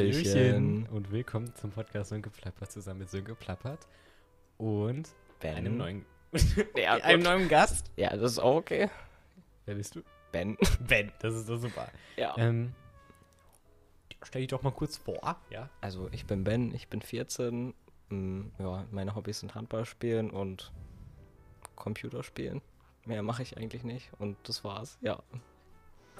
Hallöchen und willkommen zum Podcast Sönke Plappert zusammen mit Sönke Plappert und Ben. einem neuen, Ja, einem neuen Gast. ja, das ist auch okay. Wer bist du? Ben. Ben, das ist doch super. Ja. Ähm, stell dich doch mal kurz vor, ja? Also, ich bin Ben, ich bin 14. Mm, Ja, meine Hobbys sind Handball spielen und Computerspielen. Mehr mache ich eigentlich nicht und das war's. Ja,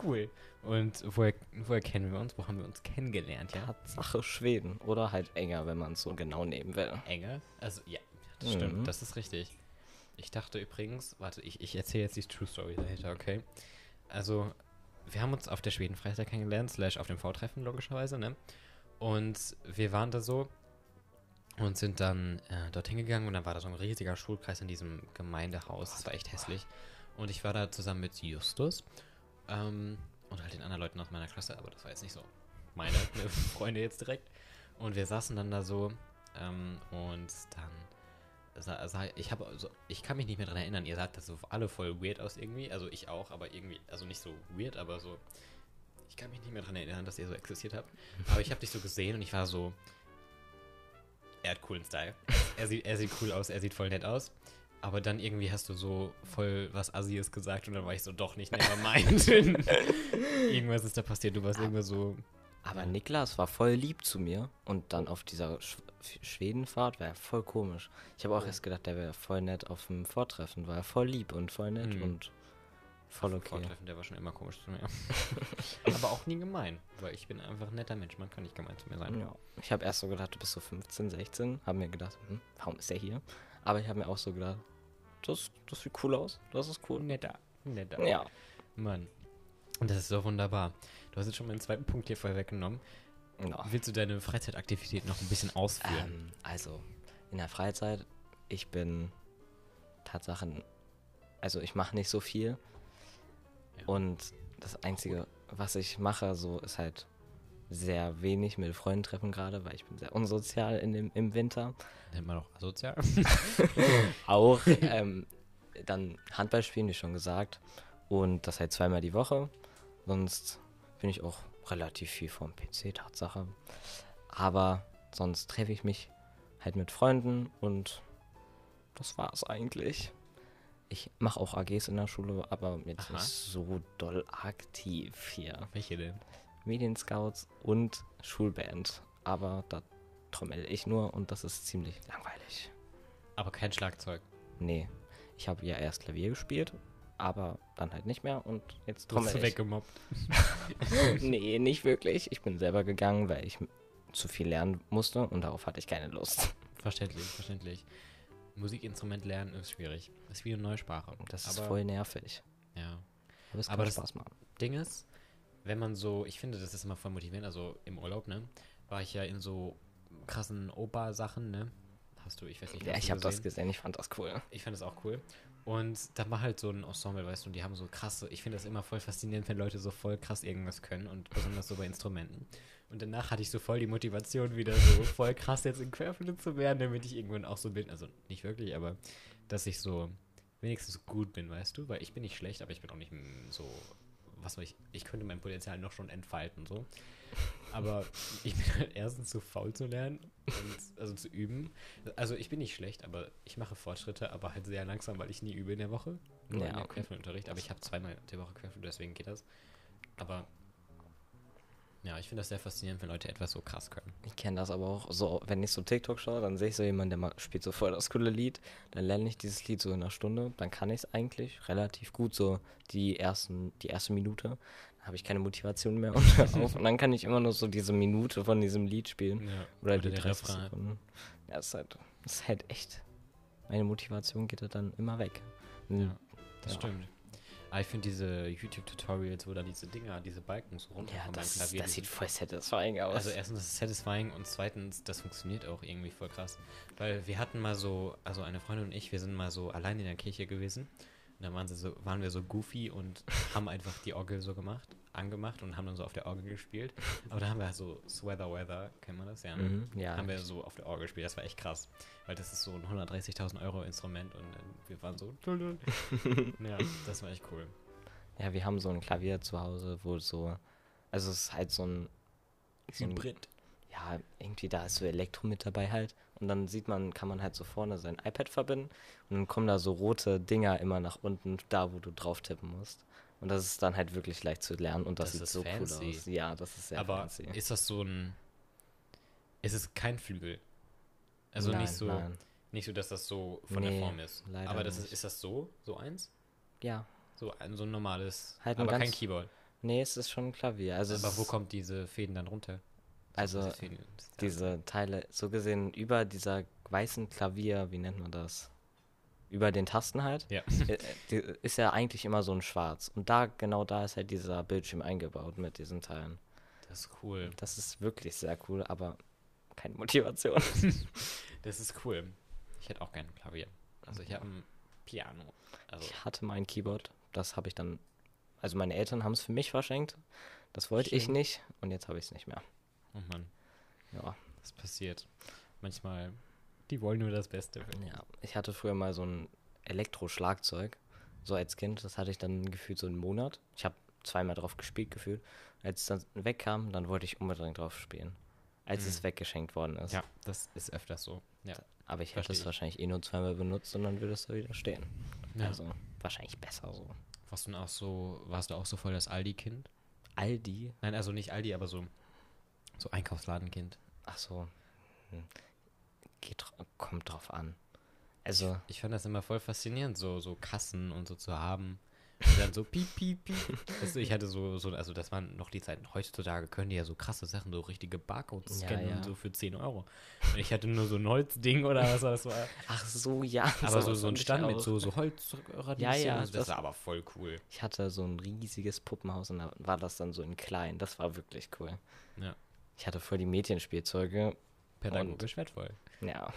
Cool. Und woher, woher kennen wir uns? Wo haben wir uns kennengelernt, ja? Tatsache Schweden oder halt enger, wenn man es so genau nehmen will. Enger? Also, ja, das Mhm. stimmt, das ist richtig. Ich dachte übrigens, warte, ich, ich erzähle jetzt die True Story dahinter, okay? Also, wir haben uns auf der Schweden-Freizeit kennengelernt, slash auf dem V-Treffen logischerweise, ne? Und wir waren da so und sind dann äh, dorthin gegangen und dann war da so ein riesiger Schulkreis in diesem Gemeindehaus. Das war echt hässlich. Und ich war da zusammen mit Justus ähm, und halt den anderen Leuten aus meiner Klasse, aber das war jetzt nicht so meine ne, Freunde jetzt direkt. Und wir saßen dann da so ähm, und dann sah, sah ich habe also ich kann mich nicht mehr dran erinnern. Ihr sagt das so alle voll weird aus irgendwie, also ich auch, aber irgendwie also nicht so weird, aber so ich kann mich nicht mehr dran erinnern, dass ihr so existiert habt. Aber ich habe dich so gesehen und ich war so er hat coolen Style. Er sieht er sieht cool aus, er sieht voll nett aus. Aber dann irgendwie hast du so voll was Assis gesagt und dann war ich so doch nicht never mind. irgendwas ist da passiert, du warst irgendwas so Aber Niklas war voll lieb zu mir und dann auf dieser Sch Schwedenfahrt war er voll komisch. Ich habe auch Oh. erst gedacht, der wäre voll nett auf dem Vortreffen, war er voll lieb und voll nett Mhm. und voll okay. Vortreffen, der war schon immer komisch zu mir. Aber auch nie gemein, weil ich bin einfach ein netter Mensch, man kann nicht gemein zu mir sein. Ja. Ich habe erst so gedacht, du bist so 15, 16. Habe mir gedacht, hm, warum ist er hier? Aber ich habe mir auch so gedacht, das, das sieht cool aus. Das ist cool. Netter, netter. Ja. Mann. Und das ist doch wunderbar. Du hast jetzt schon meinen zweiten Punkt hier voll weggenommen. ja. Willst du deine Freizeitaktivität noch ein bisschen ausführen? Ähm, also, in der Freizeit, ich bin Tatsachen, also ich mache nicht so viel. Ja. Und das Einzige, was ich mache, so ist halt sehr wenig mit Freunden treffen gerade, weil ich bin sehr unsozial in dem, im Winter. Nennt man doch asozial. Auch ähm, dann Handball spielen, wie schon gesagt. Und das halt zweimal die Woche. Sonst bin ich auch relativ viel vom PC, Tatsache. Aber sonst treffe ich mich halt mit Freunden und das war's eigentlich. Ich mache auch AGs in der Schule, aber jetzt Aha. nicht so doll aktiv hier. Welche denn? Medienscouts und Schulband. Aber da trommel ich nur und das ist ziemlich langweilig. Aber kein Schlagzeug. Nee, ich habe ja erst Klavier gespielt, aber dann halt nicht mehr und jetzt Du hast trommel du ich. weggemobbt. nee, nicht wirklich. Ich bin selber gegangen, weil ich zu viel lernen musste und darauf hatte ich keine Lust. Verständlich, verständlich. Musikinstrument lernen ist schwierig. Ist wie eine neue Sprache. Das ist Aber- voll nervig. Ja. Aber es Aber kann das- Spaß machen. Ding ist, wenn man so, ich finde, das ist immer voll motivierend, also im Urlaub, ne, war ich ja in so krassen Opa-Sachen, ne, hast du, ich weiß nicht, Ja, ich habe das gesehen? ich fand das cool. Ich fand das auch cool. Und da war halt so ein Ensemble, weißt du, und die haben so krasse, ich finde das immer voll faszinierend, wenn Leute so voll krass irgendwas können und besonders so bei Instrumenten. Und danach hatte ich so voll die Motivation, wieder so voll krass jetzt in Querflöte zu werden, damit ich irgendwann auch so bin, also nicht wirklich, aber dass ich so wenigstens gut bin, weißt du, weil ich bin nicht schlecht, aber ich bin auch nicht so, was soll ich, ich könnte mein Potenzial noch schon entfalten, so. Aber ich bin halt erstens zu faul zu lernen und also zu üben. Also ich bin nicht schlecht, aber ich mache Fortschritte, aber halt sehr langsam, weil ich nie übe in der Woche. Nur Ja, okay. Querflötenunterricht. Aber ich habe zweimal die Woche Querflöte, deswegen geht das. Aber ja, ich finde das sehr faszinierend, wenn Leute etwas so krass können. Ich kenne das aber auch so, wenn ich so TikTok schaue, dann sehe ich so jemanden, der ma- spielt so voll das coole Lied. Dann lerne ich dieses Lied so in einer Stunde. Dann kann ich es eigentlich relativ gut, so die, ersten, die erste Minute. Dann habe ich keine Motivation mehr und auf. Und dann kann ich immer nur so diese Minute von diesem Lied spielen. Ja. Oder, die der 30 Refrain. Sekunden. Ja, das ist, halt, das ist halt echt. Meine Motivation geht halt dann immer weg. Hm, Ja, das Ja. stimmt. Aber ich finde diese YouTube-Tutorials, wo da diese Dinger, diese Balken so runter Ja, das, Klavier. das sieht voll satisfying aus. Also erstens, das ist satisfying und zweitens, das funktioniert auch irgendwie voll krass. Weil wir hatten mal so, also eine Freundin und ich, wir sind mal so allein in der Kirche gewesen. Und dann waren, sie so, waren wir so goofy und haben einfach die Orgel so gemacht, angemacht und haben dann so auf der Orgel gespielt. Aber da haben wir halt so Sweather Weather, kennt man das? Ja? Mhm, ja. Haben wir so auf der Orgel gespielt. Das war echt krass. Weil das ist so ein 130.000 Euro Instrument und dann, wir waren so. ja, das war echt cool. Ja, wir haben so ein Klavier zu Hause, wo so. Also es ist halt so ein. So ein Hybrid. ja, irgendwie da ist so Elektro mit dabei halt. Und dann sieht man, kann man halt so vorne sein iPad verbinden und dann kommen da so rote Dinger immer nach unten, da wo du drauf tippen musst. Und das ist dann halt wirklich leicht zu lernen und das, Das sieht ist so fancy. cool aus. Ja, das ist sehr Aber fancy. ist das so ein. Ist es kein Flügel? Also Nein, nicht so. Nein. Nicht so, dass das so von Nee, der Form ist. Aber das ist, ist das so? So eins? Ja. So ein, so ein normales. Halt ein aber kein Keyboard. Nee, es ist schon ein Klavier. Also, aber wo ist- kommt diese Fäden dann runter? Also, Diese das- diese Teile, so gesehen, über dieser weißen Klavier, wie nennt man das? Über den Tasten halt. Ja. äh, ist ja eigentlich immer so ein Schwarz. Und da, genau da ist halt dieser Bildschirm eingebaut mit diesen Teilen. Das ist cool. Das ist wirklich sehr cool, aber keine Motivation. Das ist cool. Ich hätte auch gerne ein Klavier. Also ich habe ein Piano. Also Ich hatte mein Keyboard, das habe ich dann, also meine Eltern haben es für mich verschenkt. Das wollte ich Schön. nicht und jetzt habe ich es nicht mehr. Oh Mann, Ja, das passiert. Manchmal, die wollen nur das Beste. ja. Ich hatte früher mal so ein Elektroschlagzeug, so als Kind. Das hatte ich dann gefühlt so einen Monat. Ich habe zweimal drauf gespielt gefühlt. Als es dann wegkam, dann wollte ich unbedingt drauf spielen. Als es Mhm. weggeschenkt worden ist. Ja, das ist öfters so. Ja. Aber ich hätte es ich. wahrscheinlich eh nur zweimal benutzt und dann würde es da wieder stehen. ja. Also wahrscheinlich besser so. warst du auch so, warst du auch so voll das Aldi-Kind? Aldi? Nein, also nicht Aldi, aber so, so Einkaufsladenkind. Ach so. Hm. Geht, kommt drauf an. Also, Ich fand das immer voll faszinierend, so, so Kassen und so zu haben. Und dann so piep, piep, piep. Weißt du, ich hatte so, so, also das waren noch die Zeiten. Heutzutage können die ja so krasse Sachen, so richtige Barcodes Ja, scannen ja. und so für 10 Euro. Und ich hatte nur so ein Holzding oder was war das war. ach so, ja. Aber so, so ein ich Stand mit so, so Holzradieschen. Ja, ja, das, das- war aber voll cool. Ich hatte so ein riesiges Puppenhaus und da war das dann so in klein. Das war wirklich cool. Ja. Ich hatte voll die Mädchenspielzeuge. Pädagogisch wertvoll. Ja,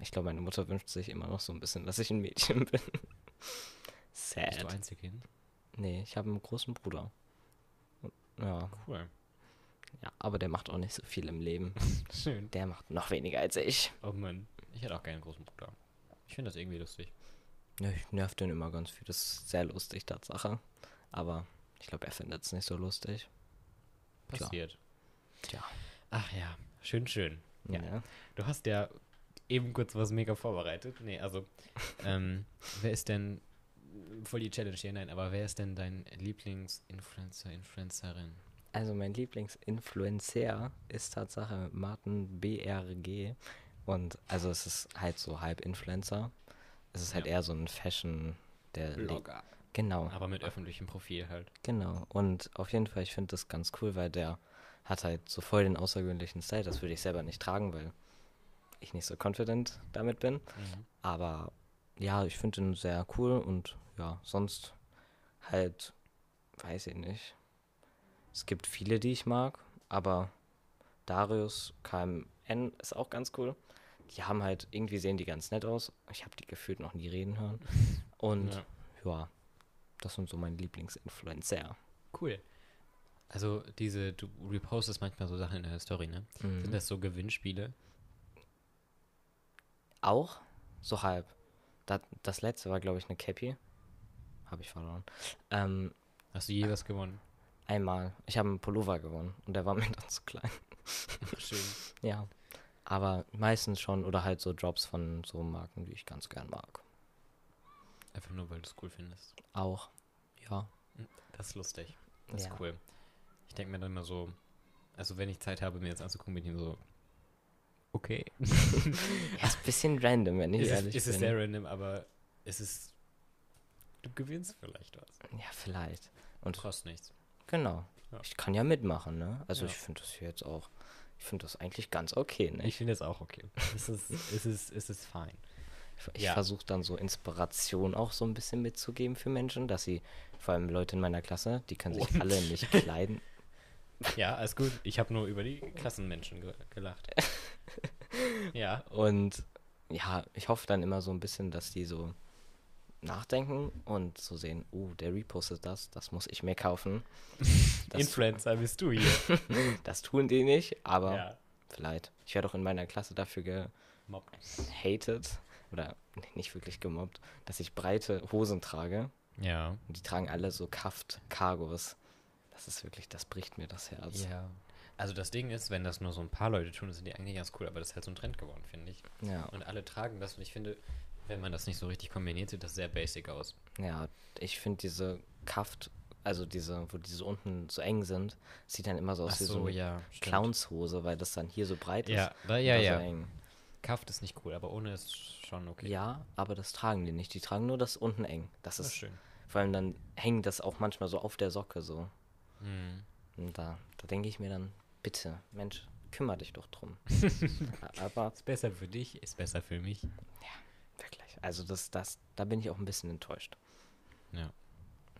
ich glaube, meine Mutter wünscht sich immer noch so ein bisschen, dass ich ein Mädchen bin. Bist du Sad. Einzelkind? Nee, ich habe einen großen Bruder. Ja, Cool. ja, aber der macht auch nicht so viel im Leben. Schön. Der macht noch weniger als ich. Oh Mann. Ich hätte auch keinen großen Bruder. Ich finde das irgendwie lustig. Ja, ich nerv den immer ganz viel. Das ist sehr lustig, Tatsache. Aber ich glaube, er findet es nicht so lustig. Passiert. Tja. Ach ja, schön, schön. Ja. Ja. Du hast ja eben kurz was mega vorbereitet. Nee, also, ähm, wer ist denn, voll die Challenge hier, nein, aber wer ist denn dein Lieblingsinfluencer, Influencerin? Also mein Lieblingsinfluencer ist Tatsache Martin BRG. Und also es ist halt so halb Influencer. Es ist halt Ja. eher so ein Fashion, der Blogger. Genau. Aber mit öffentlichem Profil halt. Genau. Und auf jeden Fall, ich finde das ganz cool, weil der hat halt so voll den außergewöhnlichen Style. Das würde ich selber nicht tragen, weil ich nicht so confident damit bin. Mhm. Aber ja, ich finde ihn sehr cool und ja, sonst halt, weiß ich nicht. Es gibt viele, die ich mag, aber Darius KMN ist auch ganz cool. Die haben halt, irgendwie sehen die ganz nett aus. Ich habe die gefühlt noch nie reden hören. Und Ja. ja, das sind so meine Lieblingsinfluencer. Cool. Also diese, du repostest manchmal so Sachen in der Story, ne? Mhm. Sind das so Gewinnspiele? Auch so halb. Das, das letzte war, glaube ich, eine Cappy. Habe ich verloren. Ähm, Hast du je was gewonnen? einmal. Ich habe einen Pullover gewonnen und der war mir dann zu klein. Schön. Ja. Aber meistens schon oder halt so Drops von so Marken, die ich ganz gern mag. Einfach nur, weil du es cool findest. Auch. Ja. Das ist lustig. Das Ja. ist cool. Ich denke mir dann immer so, also wenn ich Zeit habe, mir jetzt anzugucken, bin ich immer so, okay. Ja, ist ein bisschen random, wenn ich ist, ehrlich es, ist bin. es sehr random, aber es ist, du gewinnst vielleicht was. ja, vielleicht. Und kostet nichts. Genau. Ja. Ich kann ja mitmachen, ne? Also Ja. ich finde das hier jetzt auch, ich finde das eigentlich ganz okay, ne? Ich finde es auch okay. Es ist, es ist, es ist fein. Ich Ja. versuche dann so Inspiration auch so ein bisschen mitzugeben für Menschen, dass sie, vor allem Leute in meiner Klasse, die können sich Oh. alle nicht kleiden. Ja, alles gut. Ich habe nur über die Klassenmenschen ge gelacht. ja. Und ja, ich hoffe dann immer so ein bisschen, dass die so nachdenken und so sehen, oh, der repostet das, das muss ich mir kaufen. Das, Influencer bist du hier. das tun die nicht, aber ja. vielleicht. Ich werde auch in meiner Klasse dafür gehatet oder nicht wirklich gemobbt, dass ich breite Hosen trage. Ja. Und die tragen alle so Kaft Cargos. Das ist wirklich, das bricht mir das Herz. Ja. Also das Ding ist, wenn das nur so ein paar Leute tun, sind die eigentlich ganz cool, aber das ist halt so ein Trend geworden, finde ich. Ja, Und alle tragen das und ich finde, wenn man das nicht so richtig kombiniert, sieht das sehr basic aus. ja, ich finde diese Kaft, also diese, wo diese unten so eng sind, sieht dann immer so aus Ach wie so, so eine ja. Clownshose, weil das dann hier so breit ist. Ja, weil, ja, ja. So eng. Kaft ist nicht cool, aber ohne ist schon okay. Ja, aber das tragen die nicht. Die tragen nur das unten eng. Das das ist ist schön. vor allem dann hängt das auch manchmal so auf der Socke so. Mhm. Und da, da denke ich mir dann, bitte, Mensch, kümmere dich doch drum. aber Ist besser für dich, ist besser für mich. wirklich, also das, das, da bin ich auch ein bisschen enttäuscht. Ja.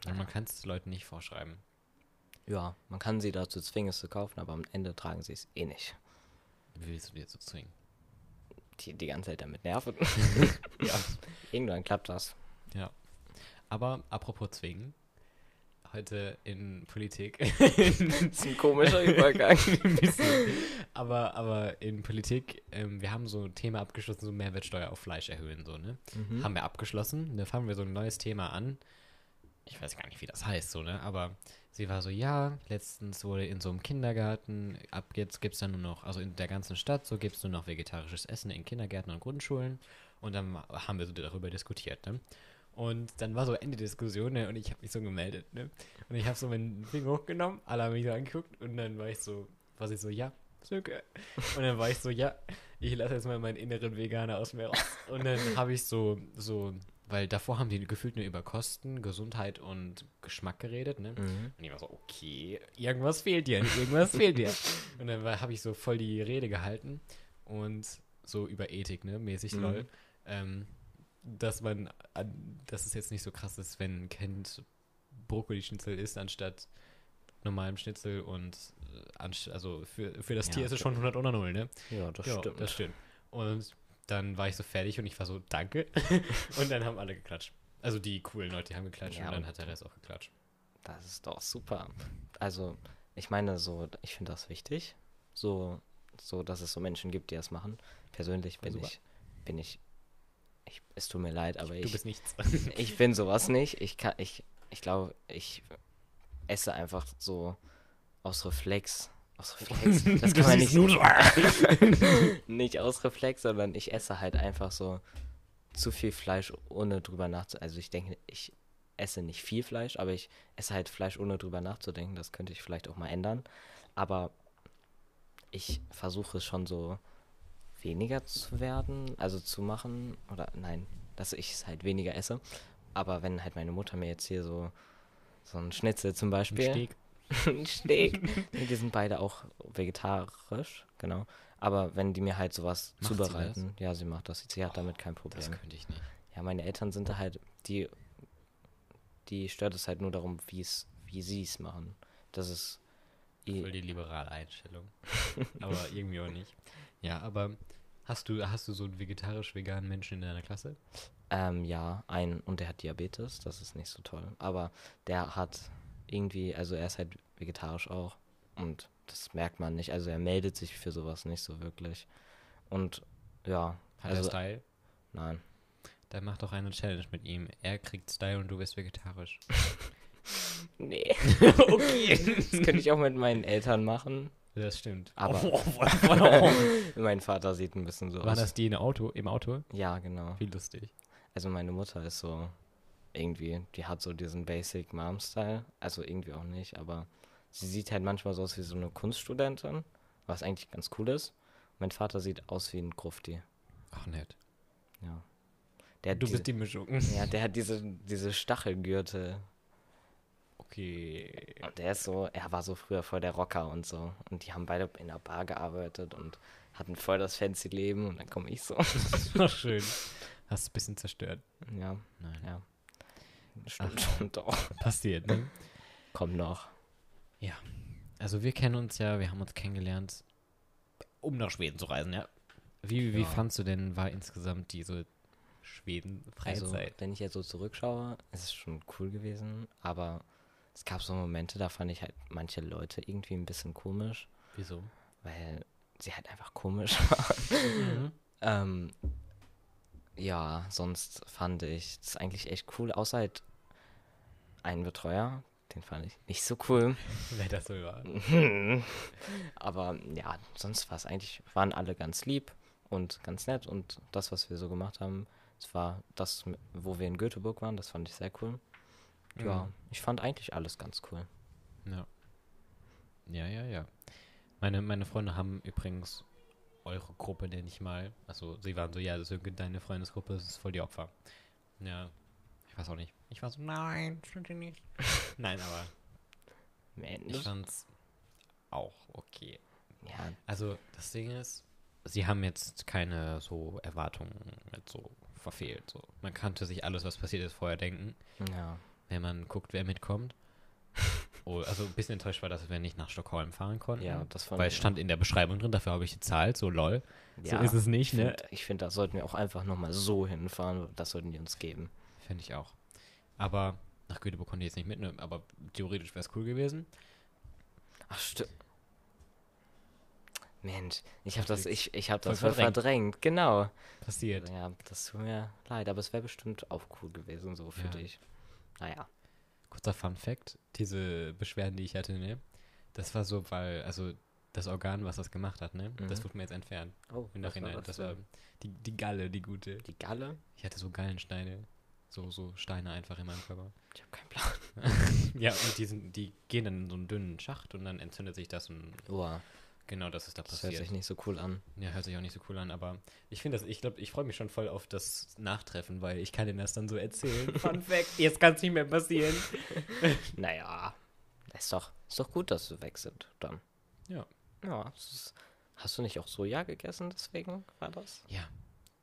Und man kann es Leuten nicht vorschreiben. Ja, man kann sie dazu zwingen, es zu kaufen, aber am Ende tragen sie es eh nicht. Wie willst du dir so zwingen? Die, die ganze Zeit damit nerven. Ja. Irgendwann klappt das. Ja. Aber apropos zwingen. Heute in Politik. Das ist ein komischer Übergang. Ein aber, aber in Politik, ähm, wir haben so ein Thema abgeschlossen, so Mehrwertsteuer auf Fleisch erhöhen, so, ne? Mhm. Haben wir abgeschlossen. Da fangen wir so ein neues Thema an. Ich weiß gar nicht, wie das heißt, so, ne? Aber sie war so, ja, letztens wurde in so einem Kindergarten, ab jetzt gibt es dann nur noch, also in der ganzen Stadt, so gibt es nur noch vegetarisches Essen in Kindergärten und Grundschulen. Und dann haben wir so darüber diskutiert, ne? Und dann war so Ende der Diskussion, ne? Und ich habe mich so gemeldet, ne? Und ich habe so meinen Finger hochgenommen, alle haben mich so angeguckt und dann war ich so, war ich so, ja, Söke. Und dann war ich so, ja, ich lasse jetzt mal meinen inneren Veganer aus mir raus. Und dann habe ich so, so, weil davor haben die gefühlt nur über Kosten, Gesundheit und Geschmack geredet, ne? Mhm. Und ich war so, okay, irgendwas fehlt dir, irgendwas fehlt dir. Und dann habe ich so voll die Rede gehalten und so über Ethik, ne, mäßig Mhm. lol. Ähm, dass man, an, dass es jetzt nicht so krass ist, wenn ein Kind Brokkoli-Schnitzel isst anstatt normalem Schnitzel und äh, also für, für das Ja, Tier ist es schon 100 oder 0, ne? Ja, das ja, stimmt. das stimmt. Und dann war ich so fertig und ich war so, danke. und dann haben alle geklatscht. Also die coolen Leute, die haben geklatscht Ja, und dann hat der Rest auch geklatscht. Das ist doch super. Also, ich meine, so, ich finde das wichtig. So, so, dass es so Menschen gibt, die das machen. Persönlich bin super. ich, bin ich, ich, es tut mir leid, aber Du ich, bist nichts. ich bin sowas nicht. Ich kann, ich, ich glaube, ich esse einfach so aus Reflex. Aus Reflex. Das kann man nicht, nicht aus Reflex, sondern ich esse halt einfach so zu viel Fleisch, ohne drüber nachzudenken. Also ich denke, ich esse nicht viel Fleisch, aber ich esse halt Fleisch, ohne drüber nachzudenken. Das könnte ich vielleicht auch mal ändern. Aber ich versuche es schon so weniger zu werden, also zu machen. Oder nein, dass ich es halt weniger esse. Aber wenn halt meine Mutter mir jetzt hier so, so ein Schnitzel zum Ein Beispiel. Steg. ein Steak. Nee, die sind beide auch vegetarisch, genau. Aber wenn die mir halt sowas Macht sie zubereiten, ja, sie macht das. Sie hat damit kein Problem. Das könnte ich nicht. Ja, meine Eltern sind da halt, die, die stört es halt nur darum, wie es, wie sie es machen. Das ist, Voll die liberale Einstellung. aber irgendwie auch nicht. Ja, aber hast du, hast du so einen vegetarisch-veganen Menschen in deiner Klasse? ähm, ja, ein, und der hat Diabetes, das ist nicht so toll. Aber der hat irgendwie, also er ist halt vegetarisch auch. Und das merkt man nicht. Also er meldet sich für sowas nicht so wirklich. Und ja, Hat also, er Style? nein. Dann mach doch eine Challenge mit ihm. Er kriegt Style und du bist vegetarisch. Nee. okay. Das könnte ich auch mit meinen Eltern machen. Das stimmt. Aber- Oh, oh, Mein Vater sieht ein bisschen so War aus. das die in Auto, im Auto? Ja, genau. Wie lustig. Also meine Mutter ist so irgendwie, die hat so diesen Basic Mom-Style. Also irgendwie auch nicht, aber sie sieht halt manchmal so aus wie so eine Kunststudentin, was eigentlich ganz cool ist. Mein Vater sieht aus wie ein Grufti. Ach, nett. Ja. Der hat Du diese, bist die Mischung. ja, der hat diese, diese Stachelgürtel. Okay. Und der ist so, er war so früher voll der Rocker und so. Und die haben beide in der Bar gearbeitet und hatten voll das fancy Leben. Und dann komme ich so. Ach, schön. Hast ein bisschen zerstört. ja, Nein. ja. Stimmt schon doch. Passiert, ne? Kommt noch. Also wir kennen uns ja, wir haben uns kennengelernt, um nach Schweden zu reisen, ja. Wie, wie Ja. fandst du denn, war insgesamt diese Schweden-Freizeit? Also, wenn ich jetzt so zurückschaue, ist es schon cool gewesen, aber es gab so Momente, da fand ich halt manche Leute irgendwie ein bisschen komisch, Wieso? weil sie halt einfach komisch waren. ähm, ja, sonst fand ich es eigentlich echt cool, außer halt einen Betreuer, Den fand ich nicht so cool. Wer das so war. Aber ja, sonst war es eigentlich, waren alle ganz lieb und ganz nett und das, was wir so gemacht haben, es war das, wo wir in Göteborg waren, das fand ich sehr cool. Ja, Mhm. ich fand eigentlich alles ganz cool. Ja. Ja, ja, ja. Meine, meine Freunde haben übrigens eure Gruppe, nenne ich mal. Also sie waren so, ja, das ist deine Freundesgruppe, das ist voll die Opfer. Ja. Ich weiß auch nicht. Ich war so, nein, stimmt nicht. nein, aber ich Mensch. fand's auch okay. Ja, Also das Ding ist, sie haben jetzt keine so Erwartungen jetzt so verfehlt. So. Man kannte sich alles, was passiert ist, vorher denken, ja. Wenn man guckt, wer mitkommt. oh, also ein bisschen enttäuscht war, dass wir nicht nach Stockholm fahren konnten. Ja, das fand weil es ich- stand in der Beschreibung drin, dafür habe ich gezahlt, so lol. ja. So ist es nicht, Ich ne? finde, find, da sollten wir auch einfach nochmal so hinfahren. Das sollten die uns geben. Finde ich auch. Aber nach Göteborg konnte ich jetzt nicht mit, ne? aber theoretisch wäre es cool gewesen. Ach, stimmt. Mensch, ich habe das, ich, ich hab das voll verdrängt. verdrängt. Genau. Passiert. Ja, das tut mir leid, aber es wäre bestimmt auch cool gewesen, so für Ja. dich. Naja. Kurzer Fun Fact, diese Beschwerden, die ich hatte, ne? Das war so, weil, also das Organ, was das gemacht hat, ne? Das Mhm. wurde mir jetzt entfernt. Oh, Im was war Nachhinein. das Das war die, die Galle, die gute. die Galle? Ich hatte so Gallensteine. So, so Steine einfach in meinem Körper. Ich habe keinen Plan. Ja, und die, sind, die gehen dann in so einen dünnen Schacht und dann entzündet sich das und Boah, genau das ist da das hört passiert. sich nicht so cool an. Ja, hört sich auch nicht so cool an, aber ich finde das, ich glaube, ich freue mich schon voll auf das Nachtreffen, weil ich kann denen das dann so erzählen. Fun Fact, jetzt kann es nicht mehr passieren. Naja, ist doch, ist doch gut, dass wir weg sind dann. Ja. Ja, ist, hast du nicht auch Soja gegessen, deswegen war das? Ja,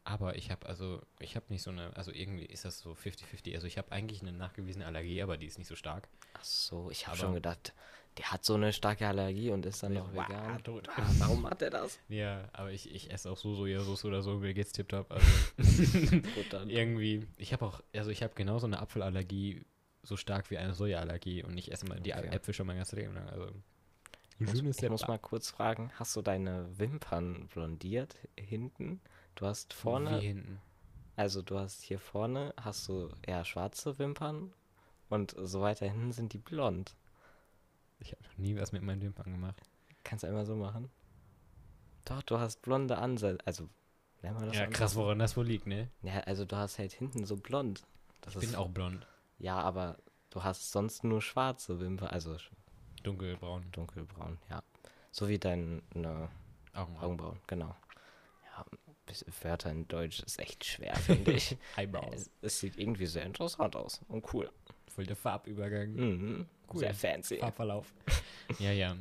aber ich habe also, ich habe nicht so eine, also irgendwie ist das so 50-50. Also ich habe eigentlich eine nachgewiesene Allergie, aber die ist nicht so stark. Ach so, ich habe schon gedacht, der hat so eine starke Allergie und ist dann noch Wow, vegan. tot. Ah, Warum hat er das? Ja, aber ich, ich esse auch so Sojasauce oder so, mir geht's tipptopp. Also irgendwie, ich habe auch, also ich habe genauso eine Apfelallergie, so stark wie eine Sojaallergie und ich esse mal die Okay. Äpfel schon mein ganzes Leben lang. Also Ich muss, ich muss mal kurz fragen, hast du deine Wimpern blondiert hinten? Du hast vorne, Wie hinten. also du hast hier vorne, hast du eher schwarze Wimpern und so weiter hinten sind die blond. Ich habe noch nie was mit meinen Wimpern gemacht. Kannst du einmal so machen? Doch, du hast blonde Ansätze, also nennt man das Ja, krass, woran das wohl liegt, ne? Ja, also du hast halt hinten so blond. Das Ich bin auch blond. Ja, aber du hast sonst nur schwarze Wimpern, also Dunkelbraun. dunkelbraun, ja. So wie deine Augenbrauen. Augenbrauen, genau. Ja, Wörter in Deutsch ist echt schwer, finde ich. Eyebrows. es, es sieht irgendwie sehr interessant aus und cool. Voll der Farbübergang. Mhm. Cool. Sehr fancy. Farbverlauf. ja, ja.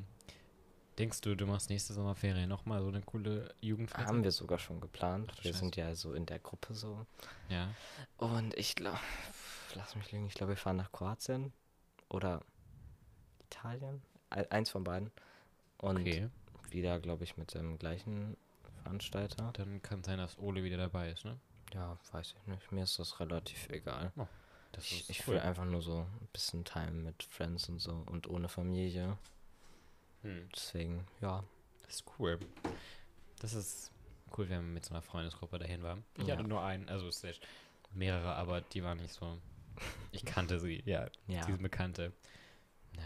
Denkst du, du machst nächste Sommerferien nochmal so eine coole Jugendfreizeit? Haben wir sogar schon geplant. Ach wir Scheiße. sind ja so in der Gruppe so. Ja. Und ich glaube, lass mich lügen, ich glaube, wir fahren nach Kroatien oder Italien. Eins von beiden. Und Okay. wieder, glaube ich, mit dem gleichen Veranstalter. Dann kann sein, dass Ole wieder dabei ist, ne? Ja, weiß ich nicht. Mir ist das relativ egal. Das Ich, ich cool. will einfach nur so ein bisschen Time mit Friends und so und ohne Familie. Hm, Deswegen, ja. das ist cool. Das ist cool, wenn man mit so einer Freundesgruppe dahin war. Ich Ja. hatte nur einen, also mehrere, aber die waren nicht so. Ich kannte sie, ja. Ja. Diese Bekannte. Ja.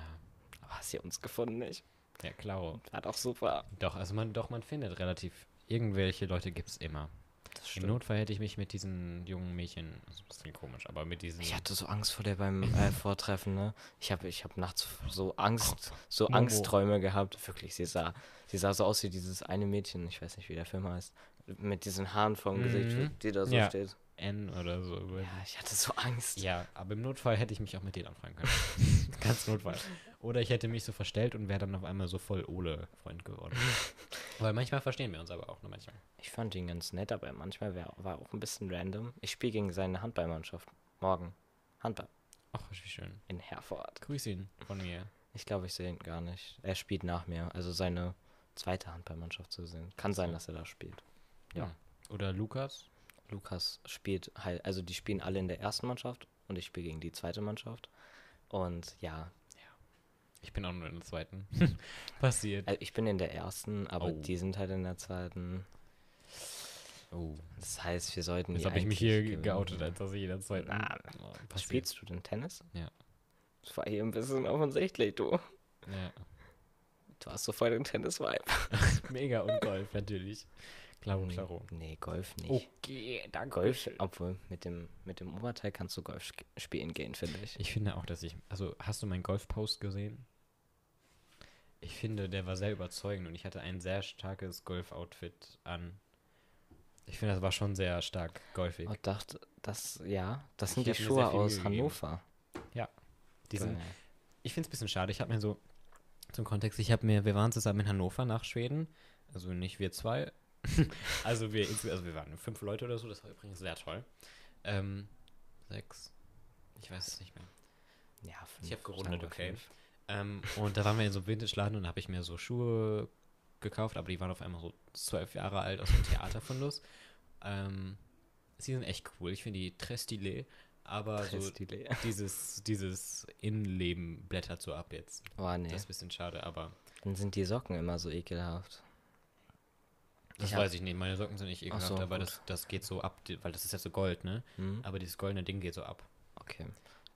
Aber hast du uns gefunden, nicht? Ja, klar. War doch super. Doch, also man, doch, man findet relativ. Irgendwelche Leute gibt's immer. Im Notfall hätte ich mich mit diesen jungen Mädchen, das ist ein bisschen komisch, aber mit diesen. Ich hatte so Angst vor der beim äh, Vortreffen, ne? Ich habe ich hab nachts so Angst, so Momo. Angstträume gehabt. Wirklich, sie sah, sie sah so aus wie dieses eine Mädchen, ich weiß nicht, wie der Film heißt, mit diesen Haaren vom Mhm. Gesicht, die da so Ja. steht. N oder so. Ja, ich hatte so Angst. Ja, aber im Notfall hätte ich mich auch mit denen anfreunden können. Ganz Notfall. Oder ich hätte mich so verstellt und wäre dann auf einmal so voll Ole-Freund geworden. Weil manchmal verstehen wir uns aber auch, nur manchmal. Ich fand ihn ganz nett, aber manchmal wär, war auch ein bisschen random. Ich spiele gegen seine Handballmannschaft. Morgen. Handball. Ach, wie schön. In Herford. Grüß ihn von mir. Ich glaube, ich sehe ihn gar nicht. Er spielt nach mir. Also seine zweite Handballmannschaft zu sehen. Kann sein, dass er da spielt. Ja. Oder Lukas. Lukas spielt halt, also die spielen alle in der ersten Mannschaft und ich spiele gegen die zweite Mannschaft. Und ja, Ich bin auch nur in der zweiten. Passiert. äh, ich bin in der ersten, aber Oh. die sind halt in der zweiten. Oh. Das heißt, wir sollten Jetzt habe ich mich hier gewinnen. geoutet, als dass ich in der zweiten. Na, Oh. Spielst du denn Tennis? Ja. Das war hier ein bisschen offensichtlich, du. Ja. Du hast so voll den Tennis-Vibe. Mega und Golf natürlich. Klaro, klaro. Nee, Golf nicht. Okay, danke. Golf, obwohl mit dem, mit dem Oberteil kannst du Golf spielen gehen, finde ich. Ich finde auch, dass ich. Also, hast du meinen Golf-Post gesehen? Ich finde, der war sehr überzeugend und ich hatte ein sehr starkes Golf-Outfit an. Ich finde, das war schon sehr stark golfig. Und dachte, das, ja, das Ich sind die Schuhe aus. Hannover. Die sind, ich finde es ein bisschen schade. Ich habe mir so, zum Kontext, ich habe mir, wir waren zusammen in Hannover nach Schweden. Also nicht wir zwei. also wir, also wir waren fünf Leute oder so, das war übrigens sehr toll. Ähm, sechs. Ich weiß es nicht mehr. Ja, fünf, Ich habe gerundet, okay. fünf. Ähm, und da waren wir in so einem Vintage-Laden und habe ich mir so Schuhe gekauft, aber die waren auf einmal so zwölf Jahre alt aus dem Theaterfundus. Ähm, sie sind echt cool. Ich finde die très stylé, aber so Pressstile. dieses, dieses Innenleben blättert so ab jetzt. Oh, nee. Das ist ein bisschen schade, aber Dann sind die Socken immer so ekelhaft. das Ich weiß ich nicht. Meine Socken sind nicht ekelhaft, so, aber gut. das, das geht so ab, weil das ist ja so Gold, ne? Hm? Aber dieses goldene Ding geht so ab. Okay.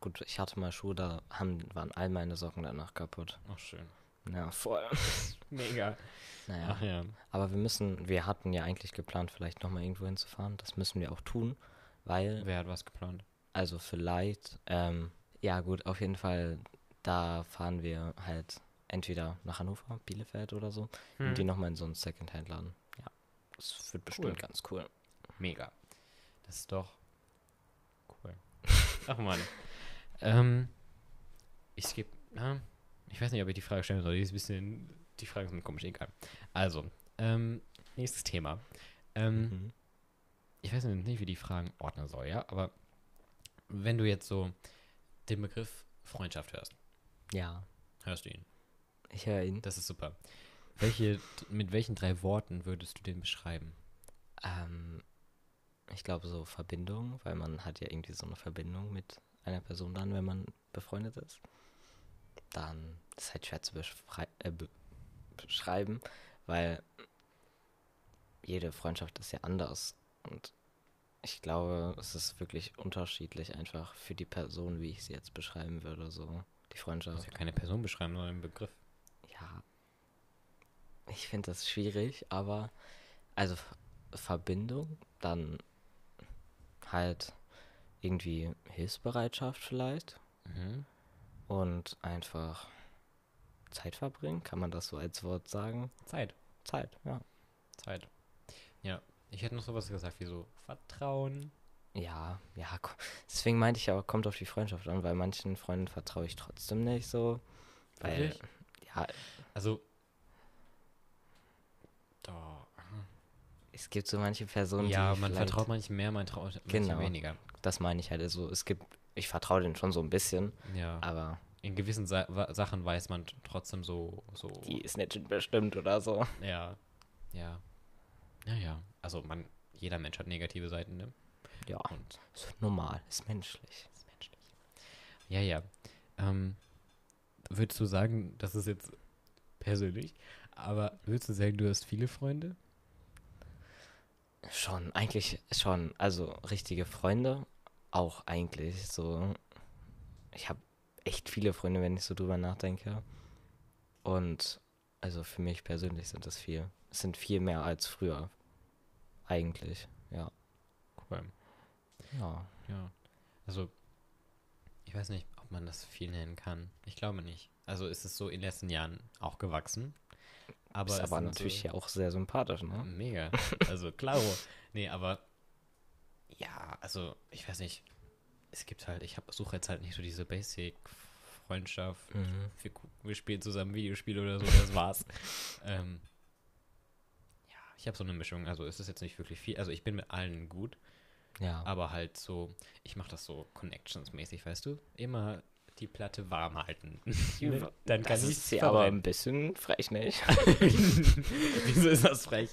Gut, ich hatte mal Schuhe, da haben, waren all meine Socken danach kaputt. Ach, schön. Ja, voll. Mega. Naja. Ach ja. Aber wir müssen, wir hatten ja eigentlich geplant, vielleicht nochmal irgendwo hinzufahren. Das müssen wir auch tun, weil, Wer hat was geplant? also vielleicht, ähm, ja gut, auf jeden Fall, da fahren wir halt entweder nach Hannover, Bielefeld oder so Hm. und die nochmal in so einen Secondhand-Laden. Ja, das wird bestimmt ganz cool. Mega. Das ist doch cool. Ach man. Ähm, ich na, ich weiß nicht, ob ich die Frage stellen soll. Die ist ein bisschen, die Fragen sind komisch, egal. Also, ähm, nächstes Thema. Ähm, Mhm. ich weiß nicht, wie die Fragen ordnen soll, ja, aber wenn du jetzt so den Begriff Freundschaft hörst, Ja, hörst du ihn. ich höre ihn. Das ist super. Welche, mit welchen drei Worten würdest du den beschreiben? Ähm, ich glaube so Verbindung, weil man hat ja irgendwie so eine Verbindung mit einer Person dann, wenn man befreundet ist. Dann ist halt schwer zu äh, be beschreiben, weil jede Freundschaft ist ja anders und ich glaube, es ist wirklich unterschiedlich einfach für die Person, wie ich sie jetzt beschreiben würde, so die Du Freundschaft. musst ja keine Person beschreiben, sondern einen Begriff. Ja, ich finde das schwierig, aber also Verbindung, dann halt irgendwie Hilfsbereitschaft vielleicht Mhm. und einfach Zeit verbringen, kann man das so als Wort sagen? Zeit. Zeit, ja. Zeit. Ja, ich hätte noch sowas gesagt wie so Vertrauen. Ja, ja, deswegen meinte ich ja, auch, kommt auf die Freundschaft an, weil manchen Freunden vertraue ich trotzdem nicht so. Weil, Wirklich? ja, Also. Da. es gibt so manche Personen, Ja, die man vielleicht- vertraut manchen mehr, man traut Genau. weniger. Das meine ich halt, also es gibt, ich vertraue denen schon so ein bisschen, Ja. aber In gewissen Sa Sachen weiß man trotzdem so. so die ist nicht bestimmt oder so. ja. Ja. Ja, ja. Also, man. Jeder Mensch hat negative Seiten, ne? Ja, Und ist normal, ist menschlich. ist menschlich. Ja, ja. Ähm, würdest du sagen, das ist jetzt persönlich, aber würdest du sagen, du hast viele Freunde? Schon, eigentlich schon. Also richtige Freunde auch eigentlich so. Ich habe echt viele Freunde, wenn ich so drüber nachdenke. Und also für mich persönlich sind das viel. Es sind viel mehr als früher. Eigentlich, ja. Cool. Ja. Ja. Also, ich weiß nicht, ob man das viel nennen kann. Ich glaube nicht. Also ist es so in den letzten Jahren auch gewachsen. Aber ist es aber natürlich so, ja auch sehr sympathisch, ne? Mega. Also, klaro. nee, aber also, ich weiß nicht. Es gibt halt, ich suche jetzt halt nicht so diese Basic-Freundschaft. Mhm. Wir, wir spielen zusammen Videospiele oder so, das war's. ähm, ja, ich habe so eine Mischung. Also, es ist jetzt nicht wirklich viel. Also, ich bin mit allen gut. Ja. Aber halt so, ich mache das so Connections-mäßig, weißt du? Immer die Platte warm halten. Ne? Dann kann das ich ja aber ein bisschen frech, nicht? Wieso ist das frech?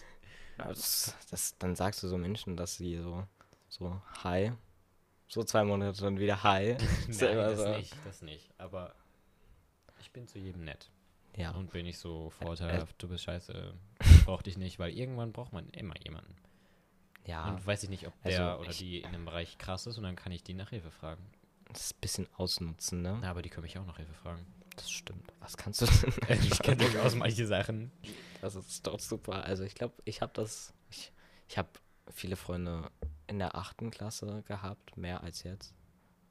Das, das, dann sagst du so Menschen, dass sie so, so hi, so zwei Monate dann wieder hi. Nein, das so. nicht, das nicht. Aber ich bin zu jedem nett. Ja, Und bin nicht so vorteilhaft, du bist scheiße, brauch dich nicht, weil irgendwann braucht man immer jemanden. ja. Und weiß ich nicht, ob Also der oder ich- die in einem Bereich krass ist und dann kann ich die nach Hilfe fragen. das ist ein bisschen ausnutzen, ne? Na, aber die können mich auch nach Hilfe fragen. Das stimmt. Was kannst du denn? ich kann durchaus manche Sachen. Das ist doch super. Also ich glaube, ich habe das. Ich, ich habe viele Freunde in der achten Klasse gehabt, mehr als jetzt.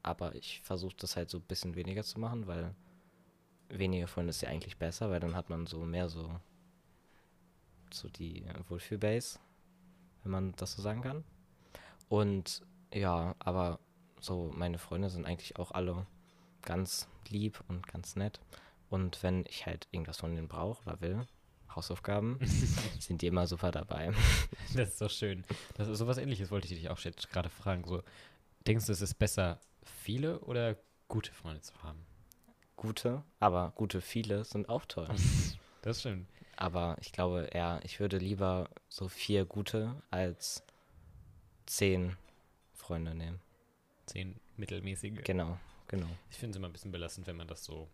Aber ich versuche das halt so ein bisschen weniger zu machen, weil weniger Freunde ist ja eigentlich besser, weil dann hat man so mehr so so die Wohlfühlbase, wenn man das so sagen kann. Und ja, aber so meine Freunde sind eigentlich auch alle ganz lieb und ganz nett. Und wenn ich halt irgendwas von denen brauche oder will, Hausaufgaben, sind die immer super dabei. Das ist doch schön. Das ist sowas ähnliches, wollte ich dich auch jetzt gerade fragen. So, denkst du, es ist besser, viele oder gute Freunde zu haben? Gute, aber gute viele sind auch toll. Das stimmt. Aber ich glaube eher, ich würde lieber so vier gute als zehn Freunde nehmen. Zehn mittelmäßige. Genau, genau. Ich finde es immer ein bisschen belastend, wenn man das so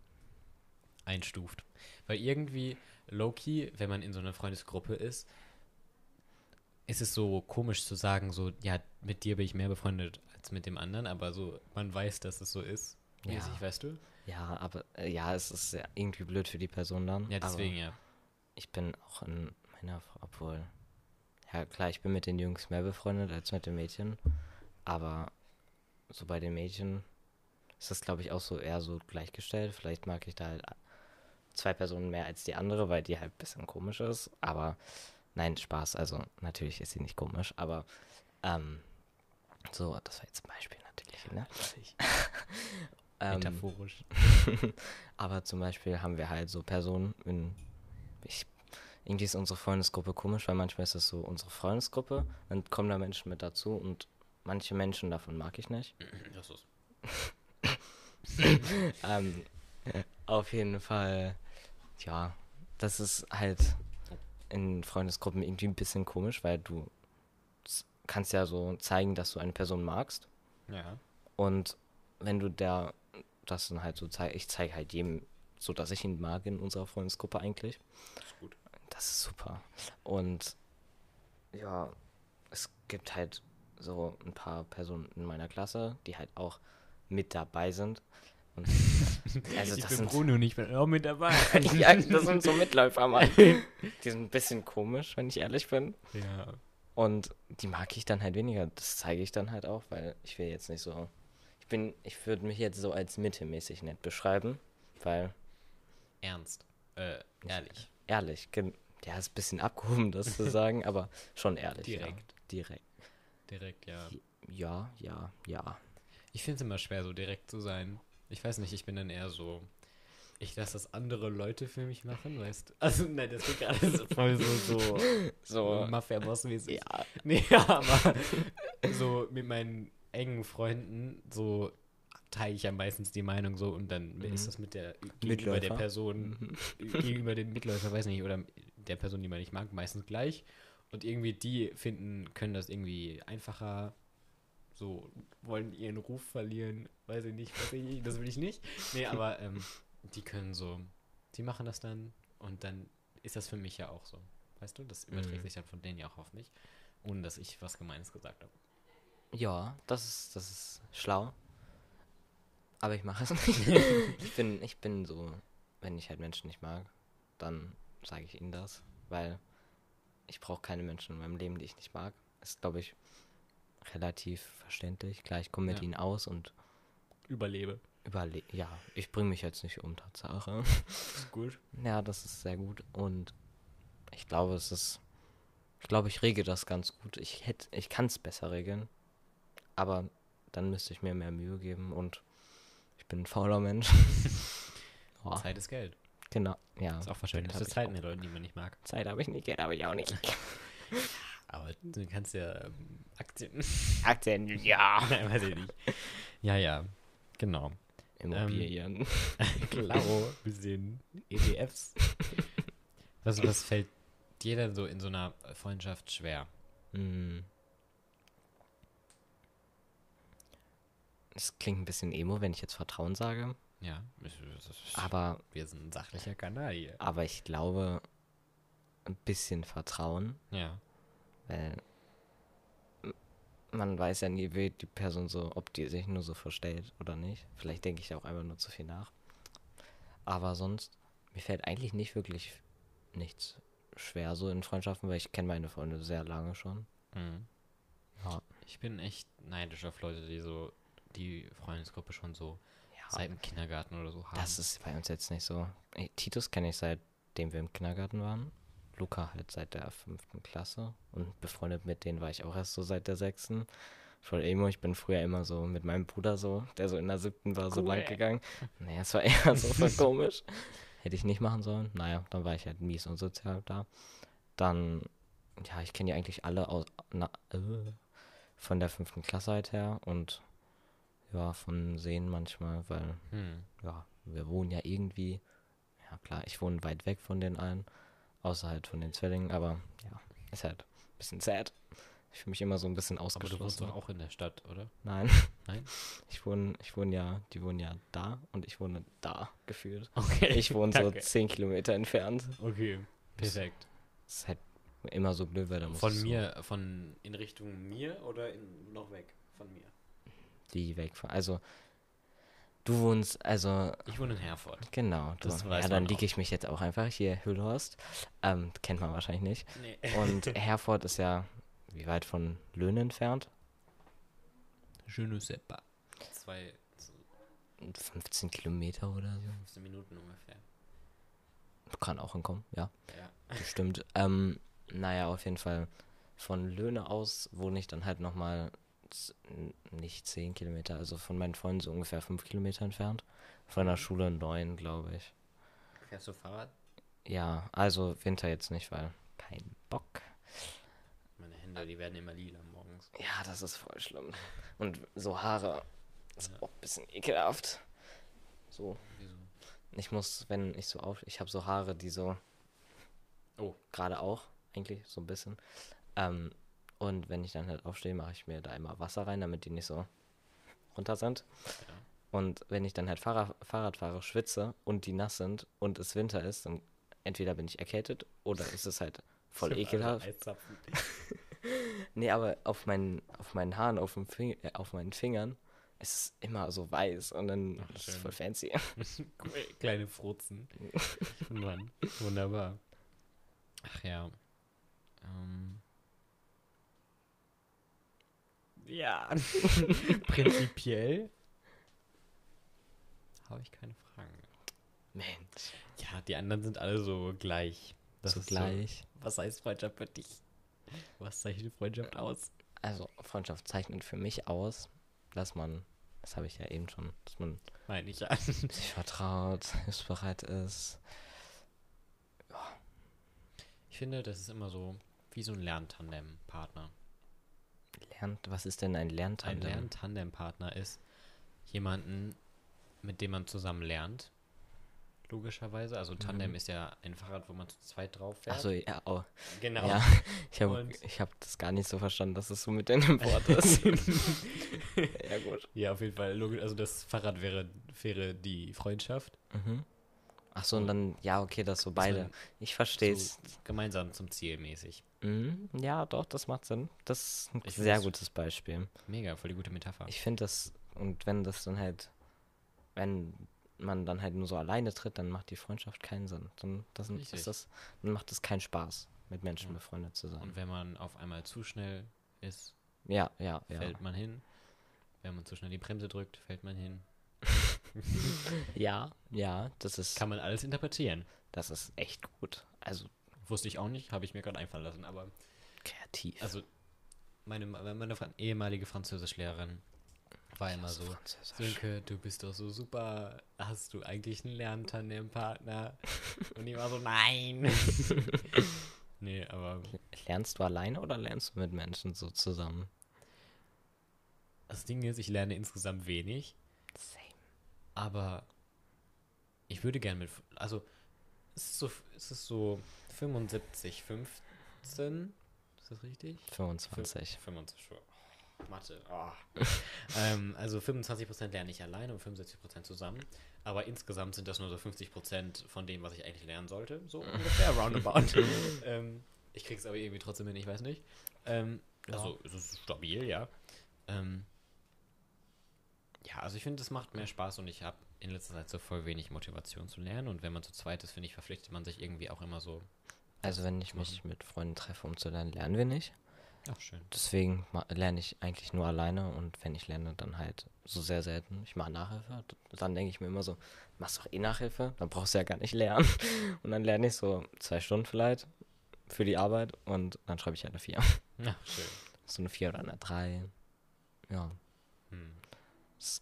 einstuft. Weil irgendwie, low-key, wenn man in so einer Freundesgruppe ist, ist es so komisch zu sagen, so, ja, mit dir bin ich mehr befreundet als mit dem anderen, aber so, man weiß, dass es so ist. Ja. Mäßig, weißt du? Ja, aber äh, ja, es ist ja irgendwie blöd für die Person dann. Ja, deswegen, ja. Ich bin auch in meiner, obwohl, ja klar, ich bin mit den Jungs mehr befreundet als mit den Mädchen, aber so bei den Mädchen ist das, glaube ich, auch so eher so gleichgestellt. Vielleicht mag ich da halt zwei Personen mehr als die andere, weil die halt ein bisschen komisch ist, aber nein, Spaß, also natürlich ist sie nicht komisch, aber ähm, so, das war jetzt ein Beispiel natürlich, ne? Ähm, Metaphorisch. aber zum Beispiel haben wir halt so Personen, in, ich, irgendwie ist unsere Freundesgruppe komisch, weil manchmal ist es so unsere Freundesgruppe, dann kommen da Menschen mit dazu und manche Menschen davon mag ich nicht. Das ist. ähm, auf jeden Fall, ja, das ist halt in Freundesgruppen irgendwie ein bisschen komisch, weil du kannst ja so zeigen, dass du eine Person magst. Ja. Und wenn du der das dann halt so zeigst, ich zeige halt jedem so, dass ich ihn mag in unserer Freundesgruppe eigentlich. Das ist gut. Das ist super. Und ja, es gibt halt so ein paar Personen in meiner Klasse, die halt auch mit dabei sind. Also ich das bin sind Bruno und ich bin auch mit dabei. ja, das sind so Mitläufer, Mann. Die sind ein bisschen komisch, wenn ich ehrlich bin. ja. Und die mag ich dann halt weniger. Das zeige ich dann halt auch, weil ich will jetzt nicht so. Ich bin, ich würde mich jetzt so als mittelmäßig nett beschreiben, weil Ernst. Äh, ehrlich. ehrlich, ja, ist ein bisschen abgehoben, das zu sagen, aber schon ehrlich. Direkt. Ja. Direkt. Direkt, ja. Ja, ja, ja. Ich finde es immer schwer, so direkt zu sein. Ich weiß nicht, ich bin dann eher so. Ich lasse das andere Leute für mich machen, weißt du? Also, nein, das wird gerade so voll so, so, So, Mafia-Boss-mäßig. ja. Nee, aber so mit meinen engen Freunden, so teile ich ja meistens die Meinung so und dann Mhm. ist das mit der gegenüber der Mitläufer. Person, Mhm. gegenüber dem Mitläufer, weiß nicht, oder der Person, die man nicht mag, meistens gleich. Und irgendwie die finden, können das irgendwie einfacher, so wollen ihren Ruf verlieren, weiß ich nicht, weiß ich nicht, das will ich nicht. Nee, aber ähm, die können so, die machen das dann und dann ist das für mich ja auch so. Weißt du, das überträgt Mhm. sich dann von denen ja auch auf mich, ohne dass ich was Gemeines gesagt habe. Ja, das ist, das ist schlau. Aber ich mache es nicht. ich, bin, ich bin so, wenn ich halt Menschen nicht mag, dann sage ich ihnen das, weil ich brauche keine Menschen in meinem Leben, die ich nicht mag. Ist, glaube ich, relativ verständlich. Klar, ich komme mit Ja. ihnen aus und Überlebe. überle ja, ich bringe mich jetzt nicht um, Tatsache. Ist gut. ja, das ist sehr gut und ich glaube, es ist, ich glaube, ich regel das ganz gut. Ich hätte, ich kann es besser regeln, aber dann müsste ich mir mehr Mühe geben und ich bin ein fauler Mensch. oh, Zeit ist Geld. genau, ja. Ist auch das hab Zeit mit Leuten, die man nicht mag. Zeit habe ich nicht, Geld habe ich auch nicht. Aber du kannst ja ähm, Aktien. Aktien, ja. Nein, weiß ich nicht. Ja, ja. Genau. Immobilien. Klaro, bisschen ETFs. Was, was fällt dir denn so in so einer Freundschaft schwer? Mm. Es klingt ein bisschen emo, wenn ich jetzt Vertrauen sage, Ja, aber wir sind ein sachlicher Kanal hier. Aber ich glaube, ein bisschen Vertrauen, Ja. Weil man weiß ja nie, wie die Person so, ob die sich nur so verstellt oder nicht. Vielleicht denke ich auch einfach nur zu viel nach. Aber sonst, mir fällt eigentlich nicht wirklich nichts schwer so in Freundschaften, weil ich kenne meine Freunde sehr lange schon. Mhm. Ja. Ich bin echt neidisch auf Leute, die so die Freundesgruppe schon so seit dem Kindergarten oder so haben. Das ist bei uns jetzt nicht so. Titus kenne ich seitdem wir im Kindergarten waren. Luca halt seit der fünften Klasse. Und befreundet mit denen war ich auch erst so seit der sechsten. Voll emo. Ich bin früher immer so mit meinem Bruder so, der so in der siebten war, so Cool. lang gegangen. Naja, es war eher so voll komisch. Hätte ich nicht machen sollen. Naja, dann war ich halt mies und sozial da. Dann, ja, ich kenne die eigentlich alle aus, na, äh, von der fünften Klasse halt her. Und ja, von Sehen manchmal, weil Hm. ja, wir wohnen ja irgendwie, ja klar, ich wohne weit weg von den allen, außer halt von den Zwillingen, aber ja, ist halt ein bisschen sad. Ich fühle mich immer so ein bisschen Aber du wohnst ausgeschlossen. doch auch in der Stadt, oder? Nein. Nein? Ich wohne, ich wohne ja, die wohnen ja da und ich wohne da gefühlt. Okay. Ich wohne so 10 Kilometer entfernt. Okay. Perfekt. Das ist halt immer so blöd, weil da muss Von ich so mir, von in Richtung mir oder in, noch weg von mir? die wegfahren. Also, du wohnst, also Ich wohne in Herford. Genau, du, Das ja, weiß dann man liege ich mich jetzt auch einfach hier, Hüllhorst. Ähm, kennt man wahrscheinlich nicht. Nee. Und Herford ist ja, wie weit von Löhne entfernt? Je ne sais pas. Zwei, 15 Kilometer oder so. 15 Minuten ungefähr. Kann auch hinkommen, ja, Ja. bestimmt. ähm, naja, auf jeden Fall. Von Löhne aus wohne ich dann halt nochmal nicht 10 Kilometer, also von meinen Freunden so ungefähr 5 Kilometer entfernt. Von der Schule 9, glaube ich. Fährst du Fahrrad? Ja, also Winter jetzt nicht, weil kein Bock. Meine Hände, die werden immer lila morgens. Ja, das ist voll schlimm. Und so Haare ist Ja. auch ein bisschen ekelhaft. So, Wieso? ich muss, wenn ich so auf, ich habe so Haare, die so, Oh. gerade auch, eigentlich so ein bisschen. Ähm, und wenn ich dann halt aufstehe, mache ich mir da immer Wasser rein, damit die nicht so runter sind. Ja. Und wenn ich dann halt Fahrrad, Fahrrad fahre, schwitze und die nass sind und es Winter ist, dann entweder bin ich erkältet oder ist es halt voll Stimmt, ekelhaft. Nee, aber auf meinen, auf meinen Haaren, auf, dem Fing äh, auf meinen Fingern ist es immer so weiß und dann Ach, ist es voll fancy. Kleine Frozen. Mann, wunderbar. Ach ja. Ähm. Ja. Prinzipiell habe ich keine Fragen. Mensch, Ja, die anderen sind alle so gleich. Das so ist gleich. So, was heißt Freundschaft für dich? Was zeichnet Freundschaft aus? Also, Freundschaft zeichnet für mich aus, dass man, das habe ich ja eben schon, dass man Meine ich ja. sich vertraut, hilfsbereit ist. Ich finde, das ist immer so wie so ein Lerntandem-Partner. Lernt, was ist denn ein Ein Lerntandem? Lerntandem-Partner ist jemanden, mit dem man zusammen lernt. Logischerweise. Also Tandem Mhm. ist ja ein Fahrrad, wo man zu zweit drauf fährt. Achso, ja, oh, genau. ja, ich habe hab das gar nicht so verstanden, dass es so mit in dem Wort ist. ja, gut. Ja, auf jeden Fall. Logisch. Also das Fahrrad wäre, wäre die Freundschaft. Mhm. Achso, und dann, ja, okay, dass so beide. Ich verstehe es. So gemeinsam zum Ziel mäßig. Mhm, ja, doch, das macht Sinn. Das ist ein Ich sehr gutes Beispiel. Mega, voll die gute Metapher. Ich finde das, und wenn das dann halt, wenn man dann halt nur so alleine tritt, dann macht die Freundschaft keinen Sinn. Dann, das, ist das, dann macht es keinen Spaß, mit Menschen Ja. befreundet zu sein. Und wenn man auf einmal zu schnell ist, Ja, ja, ja. fällt man hin. Wenn man zu schnell die Bremse drückt, fällt man hin. Ja, ja, das ist, Kann man alles interpretieren. das ist echt gut. Also Wusste ich auch nicht, habe ich mir gerade einfallen lassen. Aber kreativ. also meine, meine Fran ehemalige Französischlehrerin war immer so. Sönke, du bist doch so super. Hast du eigentlich einen Lerntandem-Partner? Und ich war so, nein. nee, aber Lernst du alleine oder lernst du mit Menschen so zusammen? das Ding ist, ich lerne insgesamt wenig. Same. Aber ich würde gerne mit. Also, es ist so, es ist so 75, 15. Ist das richtig? 25. 25. Oh, Mathe. ah. ähm, also 25% lerne ich alleine und 75% zusammen. Aber insgesamt sind das nur so 50% von dem, was ich eigentlich lernen sollte. So ungefähr roundabout. ähm, ich krieg's aber irgendwie trotzdem hin, ich weiß nicht. Ähm, Ja. Also es ist stabil, ja. Ähm, ja, also ich finde, es macht mehr Spaß und ich habe in letzter Zeit so voll wenig Motivation zu lernen. Und wenn man zu zweit ist, finde ich, verpflichtet man sich irgendwie auch immer so. Also wenn ich mich mit Freunden treffe, um zu lernen, lernen wir nicht. Ach, schön. Deswegen lerne ich eigentlich nur alleine und wenn ich lerne, dann halt so sehr selten. Ich mache Nachhilfe. Dann denke ich mir immer so, machst doch eh Nachhilfe, dann brauchst du ja gar nicht lernen. Und dann lerne ich so zwei Stunden vielleicht für die Arbeit und dann schreibe ich halt eine 4. Ja, schön. So eine 4 oder eine 3. Ja, Hm. könnte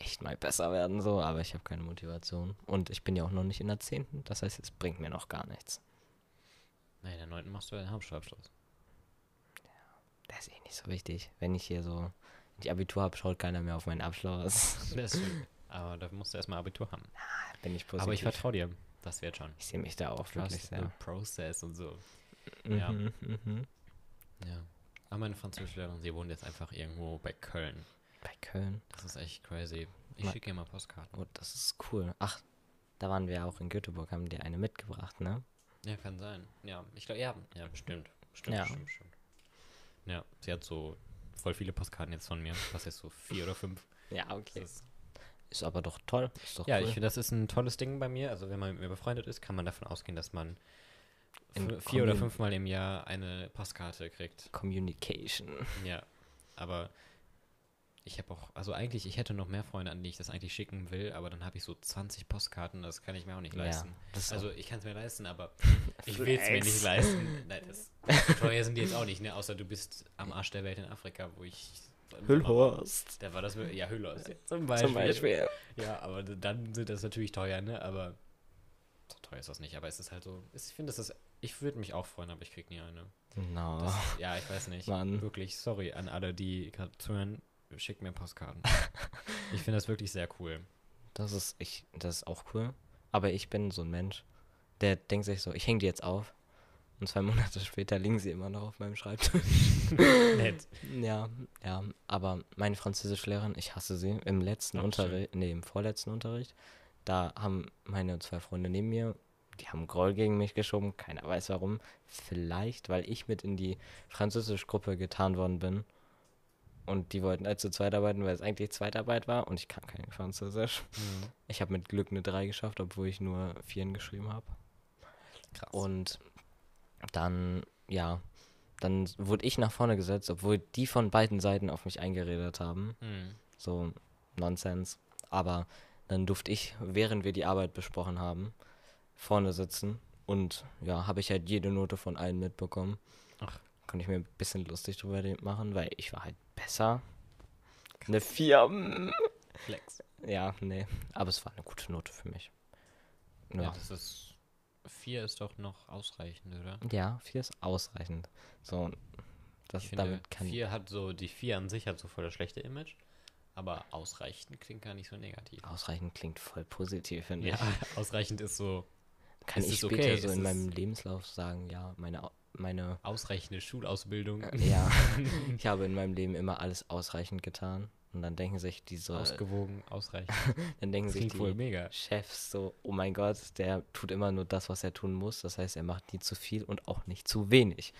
echt mal besser werden so, aber ich habe keine Motivation. Und ich bin ja auch noch nicht in der 10. Das heißt, es bringt mir noch gar nichts. Na, in der 9. machst du ja den Hauptschulabschluss. Das ist eh nicht so wichtig. Wenn ich hier so ich Abitur habe, schaut keiner mehr auf meinen Abschluss. Das stimmt. Aber da musst du erstmal Abitur haben. bin ich positiv. Aber ich vertraue dir. Das wird schon. Ich sehe mich da auch wirklich Trust sehr. the process und so. ja. Mhm, mhm. Ja. Aber meine Französischlehrerin, sie wohnt jetzt einfach irgendwo bei Köln. Bei Köln. Das ist echt crazy. Ich schicke ihr mal Postkarten. Oh, das ist cool. Ach, da waren wir auch in Göteborg, haben dir eine mitgebracht, ne? Ja, kann sein. Ja, ich glaube, ja, ja, bestimmt. Stimmt, Ja. stimmt, stimmt. Ja, sie hat so voll viele Postkarten jetzt von mir. Was jetzt so vier oder fünf. Ja, okay. ist, Ist aber doch toll. Ist doch ja, cool. ich finde, das ist ein tolles Ding bei mir. Also, wenn man mit mir befreundet ist, kann man davon ausgehen, dass man vier oder fünfmal im Jahr eine Postkarte kriegt. Communication. Ja, aber ich habe auch, also eigentlich, ich hätte noch mehr Freunde, an die ich das eigentlich schicken will, aber dann habe ich so 20 Postkarten, das kann ich mir auch nicht leisten. das ist Also ich kann es mir leisten, aber ich will es mir nicht leisten. Nein, das, so teuer sind die jetzt auch nicht, ne? Außer du bist am Arsch der Welt in Afrika, wo ich. Hüllhorst. Da war das, ja, Hüllhorst. Ja, zum Beispiel. Zum Beispiel. Ja, aber dann sind das natürlich teuer, ne? Aber so teuer ist das nicht. Aber es ist halt so, ich finde, das ist, ich würde mich auch freuen, aber ich krieg nie eine. No. Das, ja, ich weiß nicht. Mann. Wirklich, sorry an alle, die gerade zuhören. Schickt mir Postkarten. ich finde das wirklich sehr cool. Das ist, ich, das ist auch cool. Aber ich bin so ein Mensch, der denkt sich so, ich hänge die jetzt auf. Und zwei Monate später liegen sie immer noch auf meinem Schreibtisch. Nett. Ja, ja. Aber meine Französischlehrerin, ich hasse sie. Im letzten Ach. Unterricht, nee, im vorletzten Unterricht, da haben meine zwei Freunde neben mir, die haben Groll gegen mich geschoben. Keiner weiß warum. Vielleicht, weil ich mit in die Französischgruppe getan worden bin. Und die wollten halt zu zweit arbeiten, weil es eigentlich Zweitarbeit war. Und ich kann kein Französisch. Mhm. Ich habe mit Glück eine 3 geschafft, obwohl ich nur 4 geschrieben habe. Krass. Und dann, ja, dann wurde ich nach vorne gesetzt, obwohl die von beiden Seiten auf mich eingeredet haben. Mhm. So Nonsens. Aber dann durfte ich, während wir die Arbeit besprochen haben, vorne sitzen. Und ja, habe ich halt jede Note von allen mitbekommen. Ach. Konnte ich mir ein bisschen lustig drüber machen, weil ich war halt besser. Eine 4. Flex. Ja, nee. Aber es war eine gute Note für mich. Ja. Ja, das ist. Vier ist doch noch ausreichend, oder? ja 4 ist ausreichend. So, das Ich finde, damit kann vier hat so, die vier an sich hat so voll das schlechte Image, aber ausreichend klingt gar nicht so negativ. ausreichend klingt voll positiv, finde Ja, ich. ausreichend ist so Kann es ich ist später okay, so es in ist- meinem Lebenslauf sagen, ja, meine, meine, ausreichende Schulausbildung. äh, ja, ich habe in meinem Leben immer alles ausreichend getan. Und dann denken sich diese, Ausgewogen, ausreichend. dann denken sich die mega. Chefs so, oh mein Gott, der tut immer nur das, was er tun muss. Das heißt, er macht nie zu viel und auch nicht zu wenig.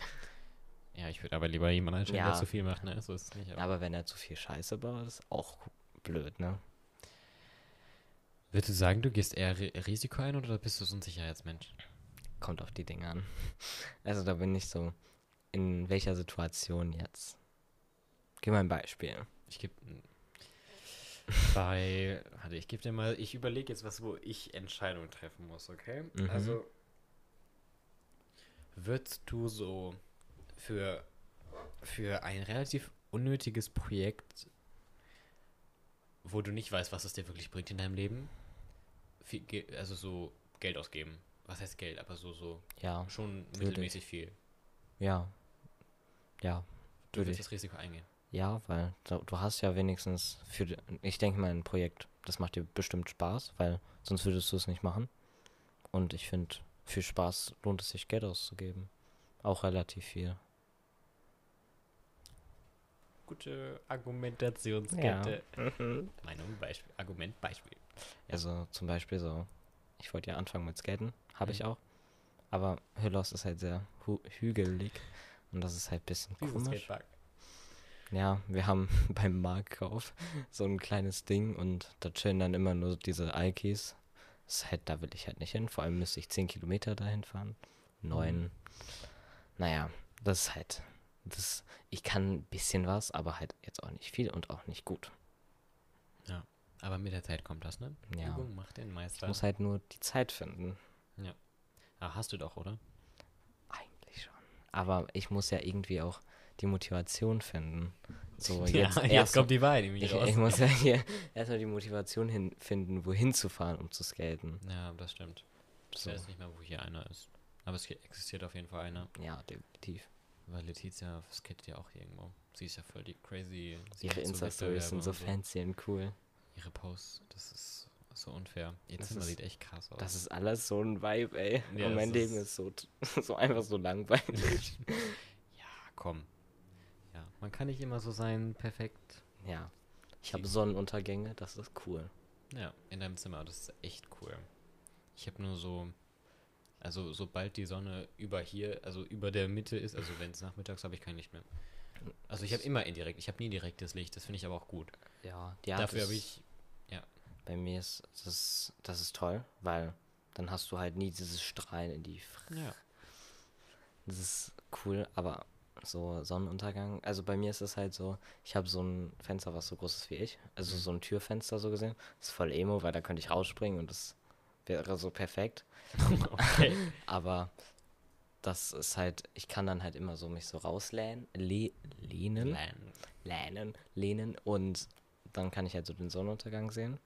Ja, ich würde aber lieber jemanden einstellen, Ja. der zu viel macht, ne? So ist es nicht. Aber Aber wenn er zu viel Scheiße baut, ist auch blöd, ne? Würdest du sagen, du gehst eher Ri- Risiko ein oder bist du so ein Sicherheitsmensch? Kommt auf die Dinge an. Also da bin ich so, in welcher Situation jetzt? Gib mal ein Beispiel. Ich gebe bei, warte, ich gebe dir mal, ich überlege jetzt was, wo ich Entscheidungen treffen muss, okay? Mhm. Also würdest du so für für ein relativ unnötiges Projekt, wo du nicht weißt, was es dir wirklich bringt in deinem Leben, viel, also so Geld ausgeben. Was heißt Geld? Aber so so Ja, schon mittelmäßig viel. ja. Ja, Du Würde willst ich. das Risiko eingehen. ja, weil du, du hast ja wenigstens für, ich denke mal, ein Projekt, das macht dir bestimmt Spaß, weil sonst würdest du es nicht machen. Und ich finde, für Spaß lohnt es sich, Geld auszugeben. Auch relativ viel. Gute Argumentationskette. Mhm. Meinung, Beispiel, Argument, Beispiel. Also zum Beispiel so, ich wollte ja anfangen mit Skaten, habe ich auch. Aber Hüllos ist halt sehr hügelig. Und das ist halt ein bisschen komisch. Ja, wir haben beim Marktkauf so ein kleines Ding und da chillen dann immer nur diese Alkis. Ist halt, da will ich halt nicht hin. Vor allem müsste ich 10 Kilometer dahin fahren. Neun. Mhm. Naja, das ist halt. Das, ich kann ein bisschen was, aber halt jetzt auch nicht viel und auch nicht gut. Ja. Aber mit der Zeit kommt das, ne? Ja. Übung macht den Ich Meister. muss halt nur die Zeit finden. Ah, hast du doch, oder? Eigentlich schon. Aber ich muss ja irgendwie auch die Motivation finden. So, ja, jetzt, jetzt, erst, kommt die nämlich ich, ich muss ja hier erstmal die Motivation hin, finden, wohin zu fahren, um zu skaten. ja, das stimmt. Ich So. weiß nicht mehr, wo hier einer ist. Aber es existiert auf jeden Fall einer. Ja, definitiv. Weil Letizia skatet ja auch irgendwo. Sie ist ja voll die crazy. sie Ihre Insta-Stories sind so fancy und cool. Ihre Posts, das ist so unfair. Ihr Das Zimmer ist- sieht echt krass aus. Das ist alles so ein Vibe, ey. Ja, und mein Leben ist- ist so, so einfach so langweilig. ja, komm. Ja, man kann nicht immer so sein, perfekt. ja. Ich habe Sonnenuntergänge, das ist cool. Ja, in deinem Zimmer, das ist echt cool. Ich habe nur so, also sobald die Sonne über hier, also über der Mitte ist, also wenn es nachmittags, habe ich kein Licht mehr. Also ich habe immer indirekt, ich habe nie direktes Licht, das finde ich aber auch gut. Ja, ja Dafür habe ich, Bei mir ist das, das ist toll, weil dann hast du halt nie dieses Strahlen in die Fresse. ja, Das ist cool, aber so Sonnenuntergang, also bei mir ist es halt so, ich habe so ein Fenster, was so groß ist wie ich, also Mhm. so ein Türfenster so gesehen. Das ist voll emo, weil da könnte ich rausspringen und das wäre so perfekt. okay. Aber das ist halt, ich kann dann halt immer so mich so rauslehnen, le lehnen, lehnen, lehnen und dann kann ich halt so den Sonnenuntergang sehen.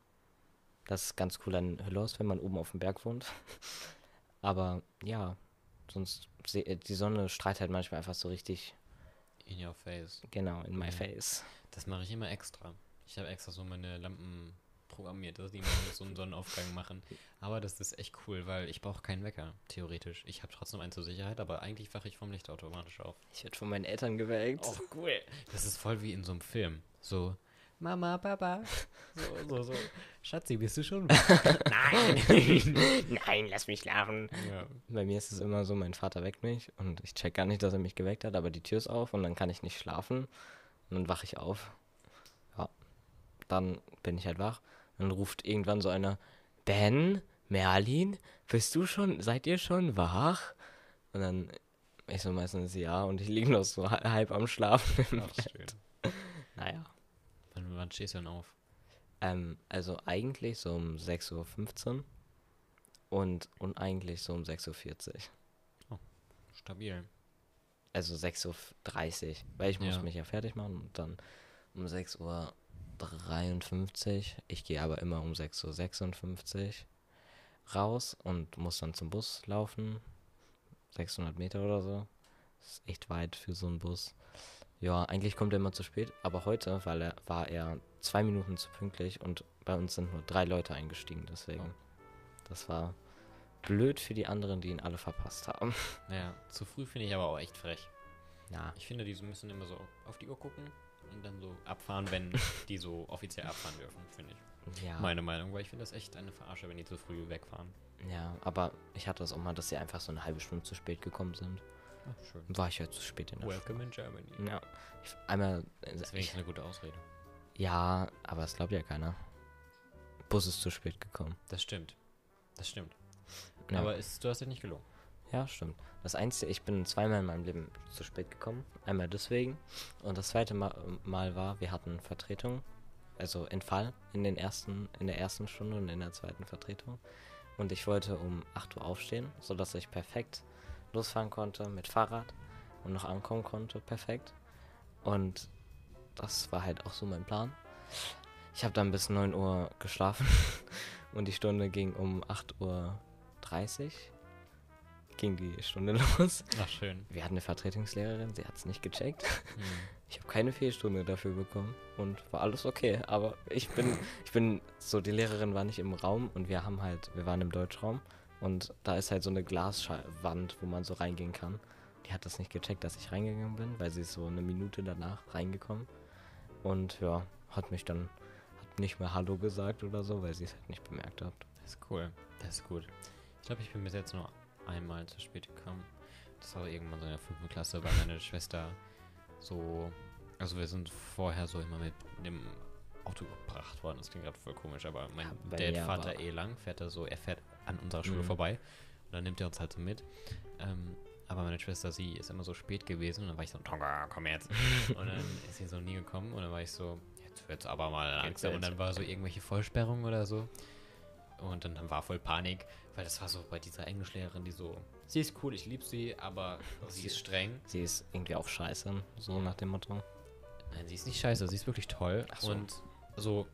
Das ist ganz cool an Hüllos, wenn man oben auf dem Berg wohnt. Aber ja, sonst äh, die Sonne strahlt halt manchmal einfach so richtig In your face. genau in my Ja. face. Das mache ich immer extra. Ich habe extra so meine Lampen programmiert, dass die mir so einen Sonnenaufgang machen. Aber das ist echt cool, weil ich brauche keinen Wecker, theoretisch. Ich habe trotzdem einen zur Sicherheit, aber eigentlich wache ich vom Licht automatisch auf. Ich werde von meinen Eltern geweckt. Oh, cool. Das ist voll wie in so einem Film. So, Mama, Papa. So, so, so. Schatzi, bist du schon wach? Nein. Nein, lass mich schlafen. ja. Bei mir ist es immer so, mein Vater weckt mich und ich check gar nicht, dass er mich geweckt hat, aber die Tür ist auf und dann kann ich nicht schlafen und dann wache ich auf. Ja, dann bin ich halt wach. Dann ruft irgendwann so einer, Ben, Merlin, bist du schon, seid ihr schon wach? Und dann ich so meistens ja und ich liege noch so ha- halb am Schlafen. im Ach, Bett. schön. Naja. Wann, wann stehst du denn auf? Ähm, also eigentlich so um 6.15 Uhr und uneigentlich so um 6.40 Uhr. Stabil. Also 6.30 Uhr, weil ich muss Ja. mich ja fertig machen und dann um 6.53 Uhr. Ich gehe aber immer um 6.56 Uhr raus und muss dann zum Bus laufen. 600 Meter oder so. Das ist echt weit für so einen Bus. Ja, eigentlich kommt er immer zu spät, aber heute weil er, war er zwei Minuten zu pünktlich und bei uns sind nur drei Leute eingestiegen, deswegen. Das war blöd für die anderen, die ihn alle verpasst haben. Ja, zu früh finde ich aber auch echt frech. Ja, Ich finde, die müssen immer so auf die Uhr gucken und dann so abfahren, wenn die so offiziell abfahren dürfen, finde ich. ja. Meine Meinung, weil ich finde das echt eine Verarsche, wenn die zu früh wegfahren. Ja, aber ich hatte das auch mal, dass sie einfach so eine halbe Stunde zu spät gekommen sind. Ach, schön. War ich ja zu spät in der Welcome in Germany. Schule. Ja. Ich, einmal. Das ist Ich, wenigstens eine gute Ausrede. ja, aber es glaubt ja keiner. Bus ist zu spät gekommen. Das stimmt. Das stimmt. Ja. Aber ist, du hast dich nicht gelogen. Ja, stimmt. Das Einzige, ich bin zweimal in meinem Leben zu spät gekommen. Einmal deswegen. Und das zweite Mal, Mal war, wir hatten Vertretung. Also Entfall in, den ersten, in der ersten Stunde und in der zweiten Vertretung. Und ich wollte um 8 Uhr aufstehen, sodass ich perfekt losfahren konnte mit Fahrrad und noch ankommen konnte. Perfekt. Und das war halt auch so mein Plan. Ich habe dann bis 9 Uhr geschlafen und die Stunde ging um 8.30 Uhr ging die Stunde los. Ach, schön. Wir hatten eine Vertretungslehrerin, sie hat es nicht gecheckt. Hm. Ich habe keine Fehlstunde dafür bekommen und war alles okay. Aber ich bin, ich bin so, die Lehrerin war nicht im Raum und wir haben halt, wir waren im Deutschraum und da ist halt so eine Glaswand, wo man so reingehen kann. Die hat das nicht gecheckt, dass ich reingegangen bin, weil sie ist so eine Minute danach reingekommen und ja, hat mich dann, hat nicht mehr Hallo gesagt oder so, weil sie es halt nicht bemerkt hat. Das ist cool. Das ist gut. Ich glaube, ich bin bis jetzt nur einmal zu spät gekommen. das war irgendwann so in der fünften Klasse, weil meine Schwester so, also wir sind vorher so immer mit dem Auto gebracht worden. Das klingt gerade voll komisch, aber mein Ja, Dad aber- eh lang, fährt er so, er fährt an unserer Schule Mhm. vorbei und dann nimmt er uns halt so mit. Ähm, aber meine Schwester, sie ist immer so spät gewesen und dann war ich so, Tonga, komm jetzt. und dann ist sie so nie gekommen und dann war ich so, jetzt wird's aber mal langsam. Und dann war so irgendwelche Vollsperrungen oder so. Und dann, dann war voll Panik, weil das war so bei dieser Englischlehrerin, die so, sie ist cool, ich liebe sie, aber sie ist streng. Sie ist irgendwie auch scheiße, so nach dem Motto. Nein, sie ist nicht scheiße, sie ist wirklich toll. Ach so. Und so,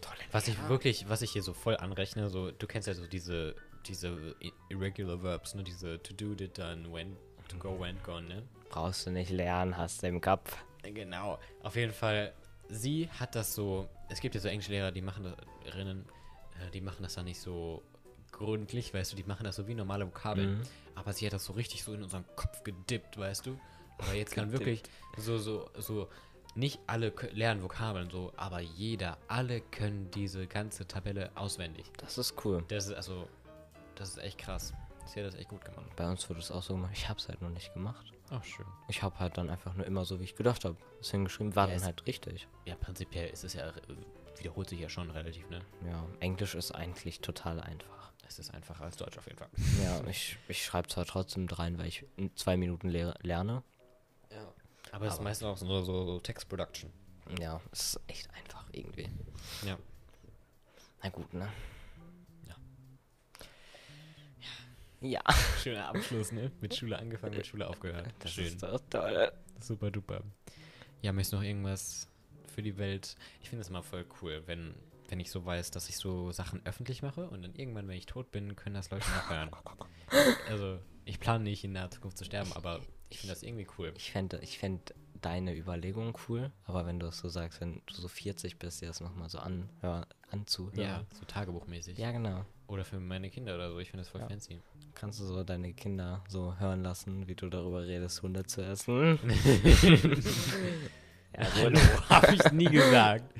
Tolle was ich wirklich, was ich hier so voll anrechne, so, du kennst ja so diese, diese irregular verbs, ne, diese to do, did done, when, to go, went, gone, ne? Brauchst du nicht lernen, hast du im Kopf. Genau. Auf jeden Fall, sie hat das so, es gibt ja so Englischlehrer, die machen das, Rinnen, äh, die machen das dann nicht so gründlich, weißt du, die machen das so wie normale Vokabeln. Mhm. Aber sie hat das so richtig so in unseren Kopf gedippt, weißt du? Aber jetzt kann wirklich so, so, so, nicht alle lernen Vokabeln so, aber jeder, alle können diese ganze Tabelle auswendig. Das ist cool. Das ist also, das ist echt krass. Sie hat das echt gut gemacht. Bei uns wurde es auch so gemacht. Ich hab's halt noch nicht gemacht. Ach, schön. Ich habe halt dann einfach nur immer so, wie ich gedacht habe. Das hingeschrieben, war Ja, dann es- halt richtig. Ja, prinzipiell ist es ja, äh, wiederholt sich ja schon relativ, ne? Ja, Englisch ist eigentlich total einfach. Es ist einfacher als Deutsch auf jeden Fall. Ja, ich, ich schreibe zwar trotzdem rein, weil ich in zwei Minuten lehre, lerne. Aber es ist meistens auch so, so, so Text-Production. Ja, es ist echt einfach irgendwie. Ja. Na gut, ne? Ja. Ja, Schöner Abschluss, ne? Mit Schule angefangen, mit Schule aufgehört. das Schön. ist doch toll. Super duper. Ja, möchtest du noch irgendwas für die Welt? Ich finde es immer voll cool, wenn, wenn ich so weiß, dass ich so Sachen öffentlich mache und dann irgendwann, wenn ich tot bin, können das Leute noch hören. Also, ich plane nicht in naher Zukunft zu sterben, aber ich finde das irgendwie cool. Ich fände ich fänd deine Überlegung cool, aber wenn du es so sagst, wenn du so 40 bist, dir das nochmal so anhör, anzuhören. Ja, so tagebuchmäßig. Ja, genau. Oder für meine Kinder oder so. Ich finde das voll Ja. fancy. Kannst du so deine Kinder so hören lassen, wie du darüber redest, Hunde zu essen? ja, Hallo, habe ich nie gesagt.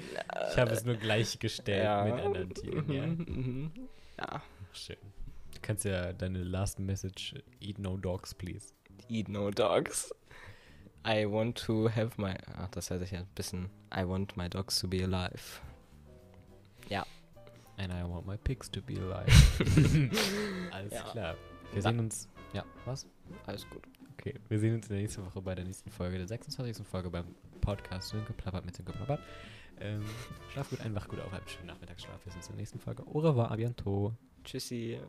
Ich habe es nur gleichgestellt mit anderen Tieren, ja. Mhm. ja. Schön. Du kannst ja deine last message, eat no dogs, please. Eat no dogs. I want to have my. Ach, das hört sich ja ein bisschen. I want my dogs to be alive. Ja. And I want my pigs to be alive. Alles Ja. klar. Wir sehen uns. Ja, was? Alles gut. Okay. Wir sehen uns in der nächsten Woche bei der nächsten Folge, der 26. Folge beim Podcast Sönke plappert mit Sönke plappert. Ähm, schlaf gut ein, wach gut auf, einen schönen Nachmittagsschlaf. Wir sehen uns in der nächsten Folge. Au revoir, a bientôt. Tschüssi.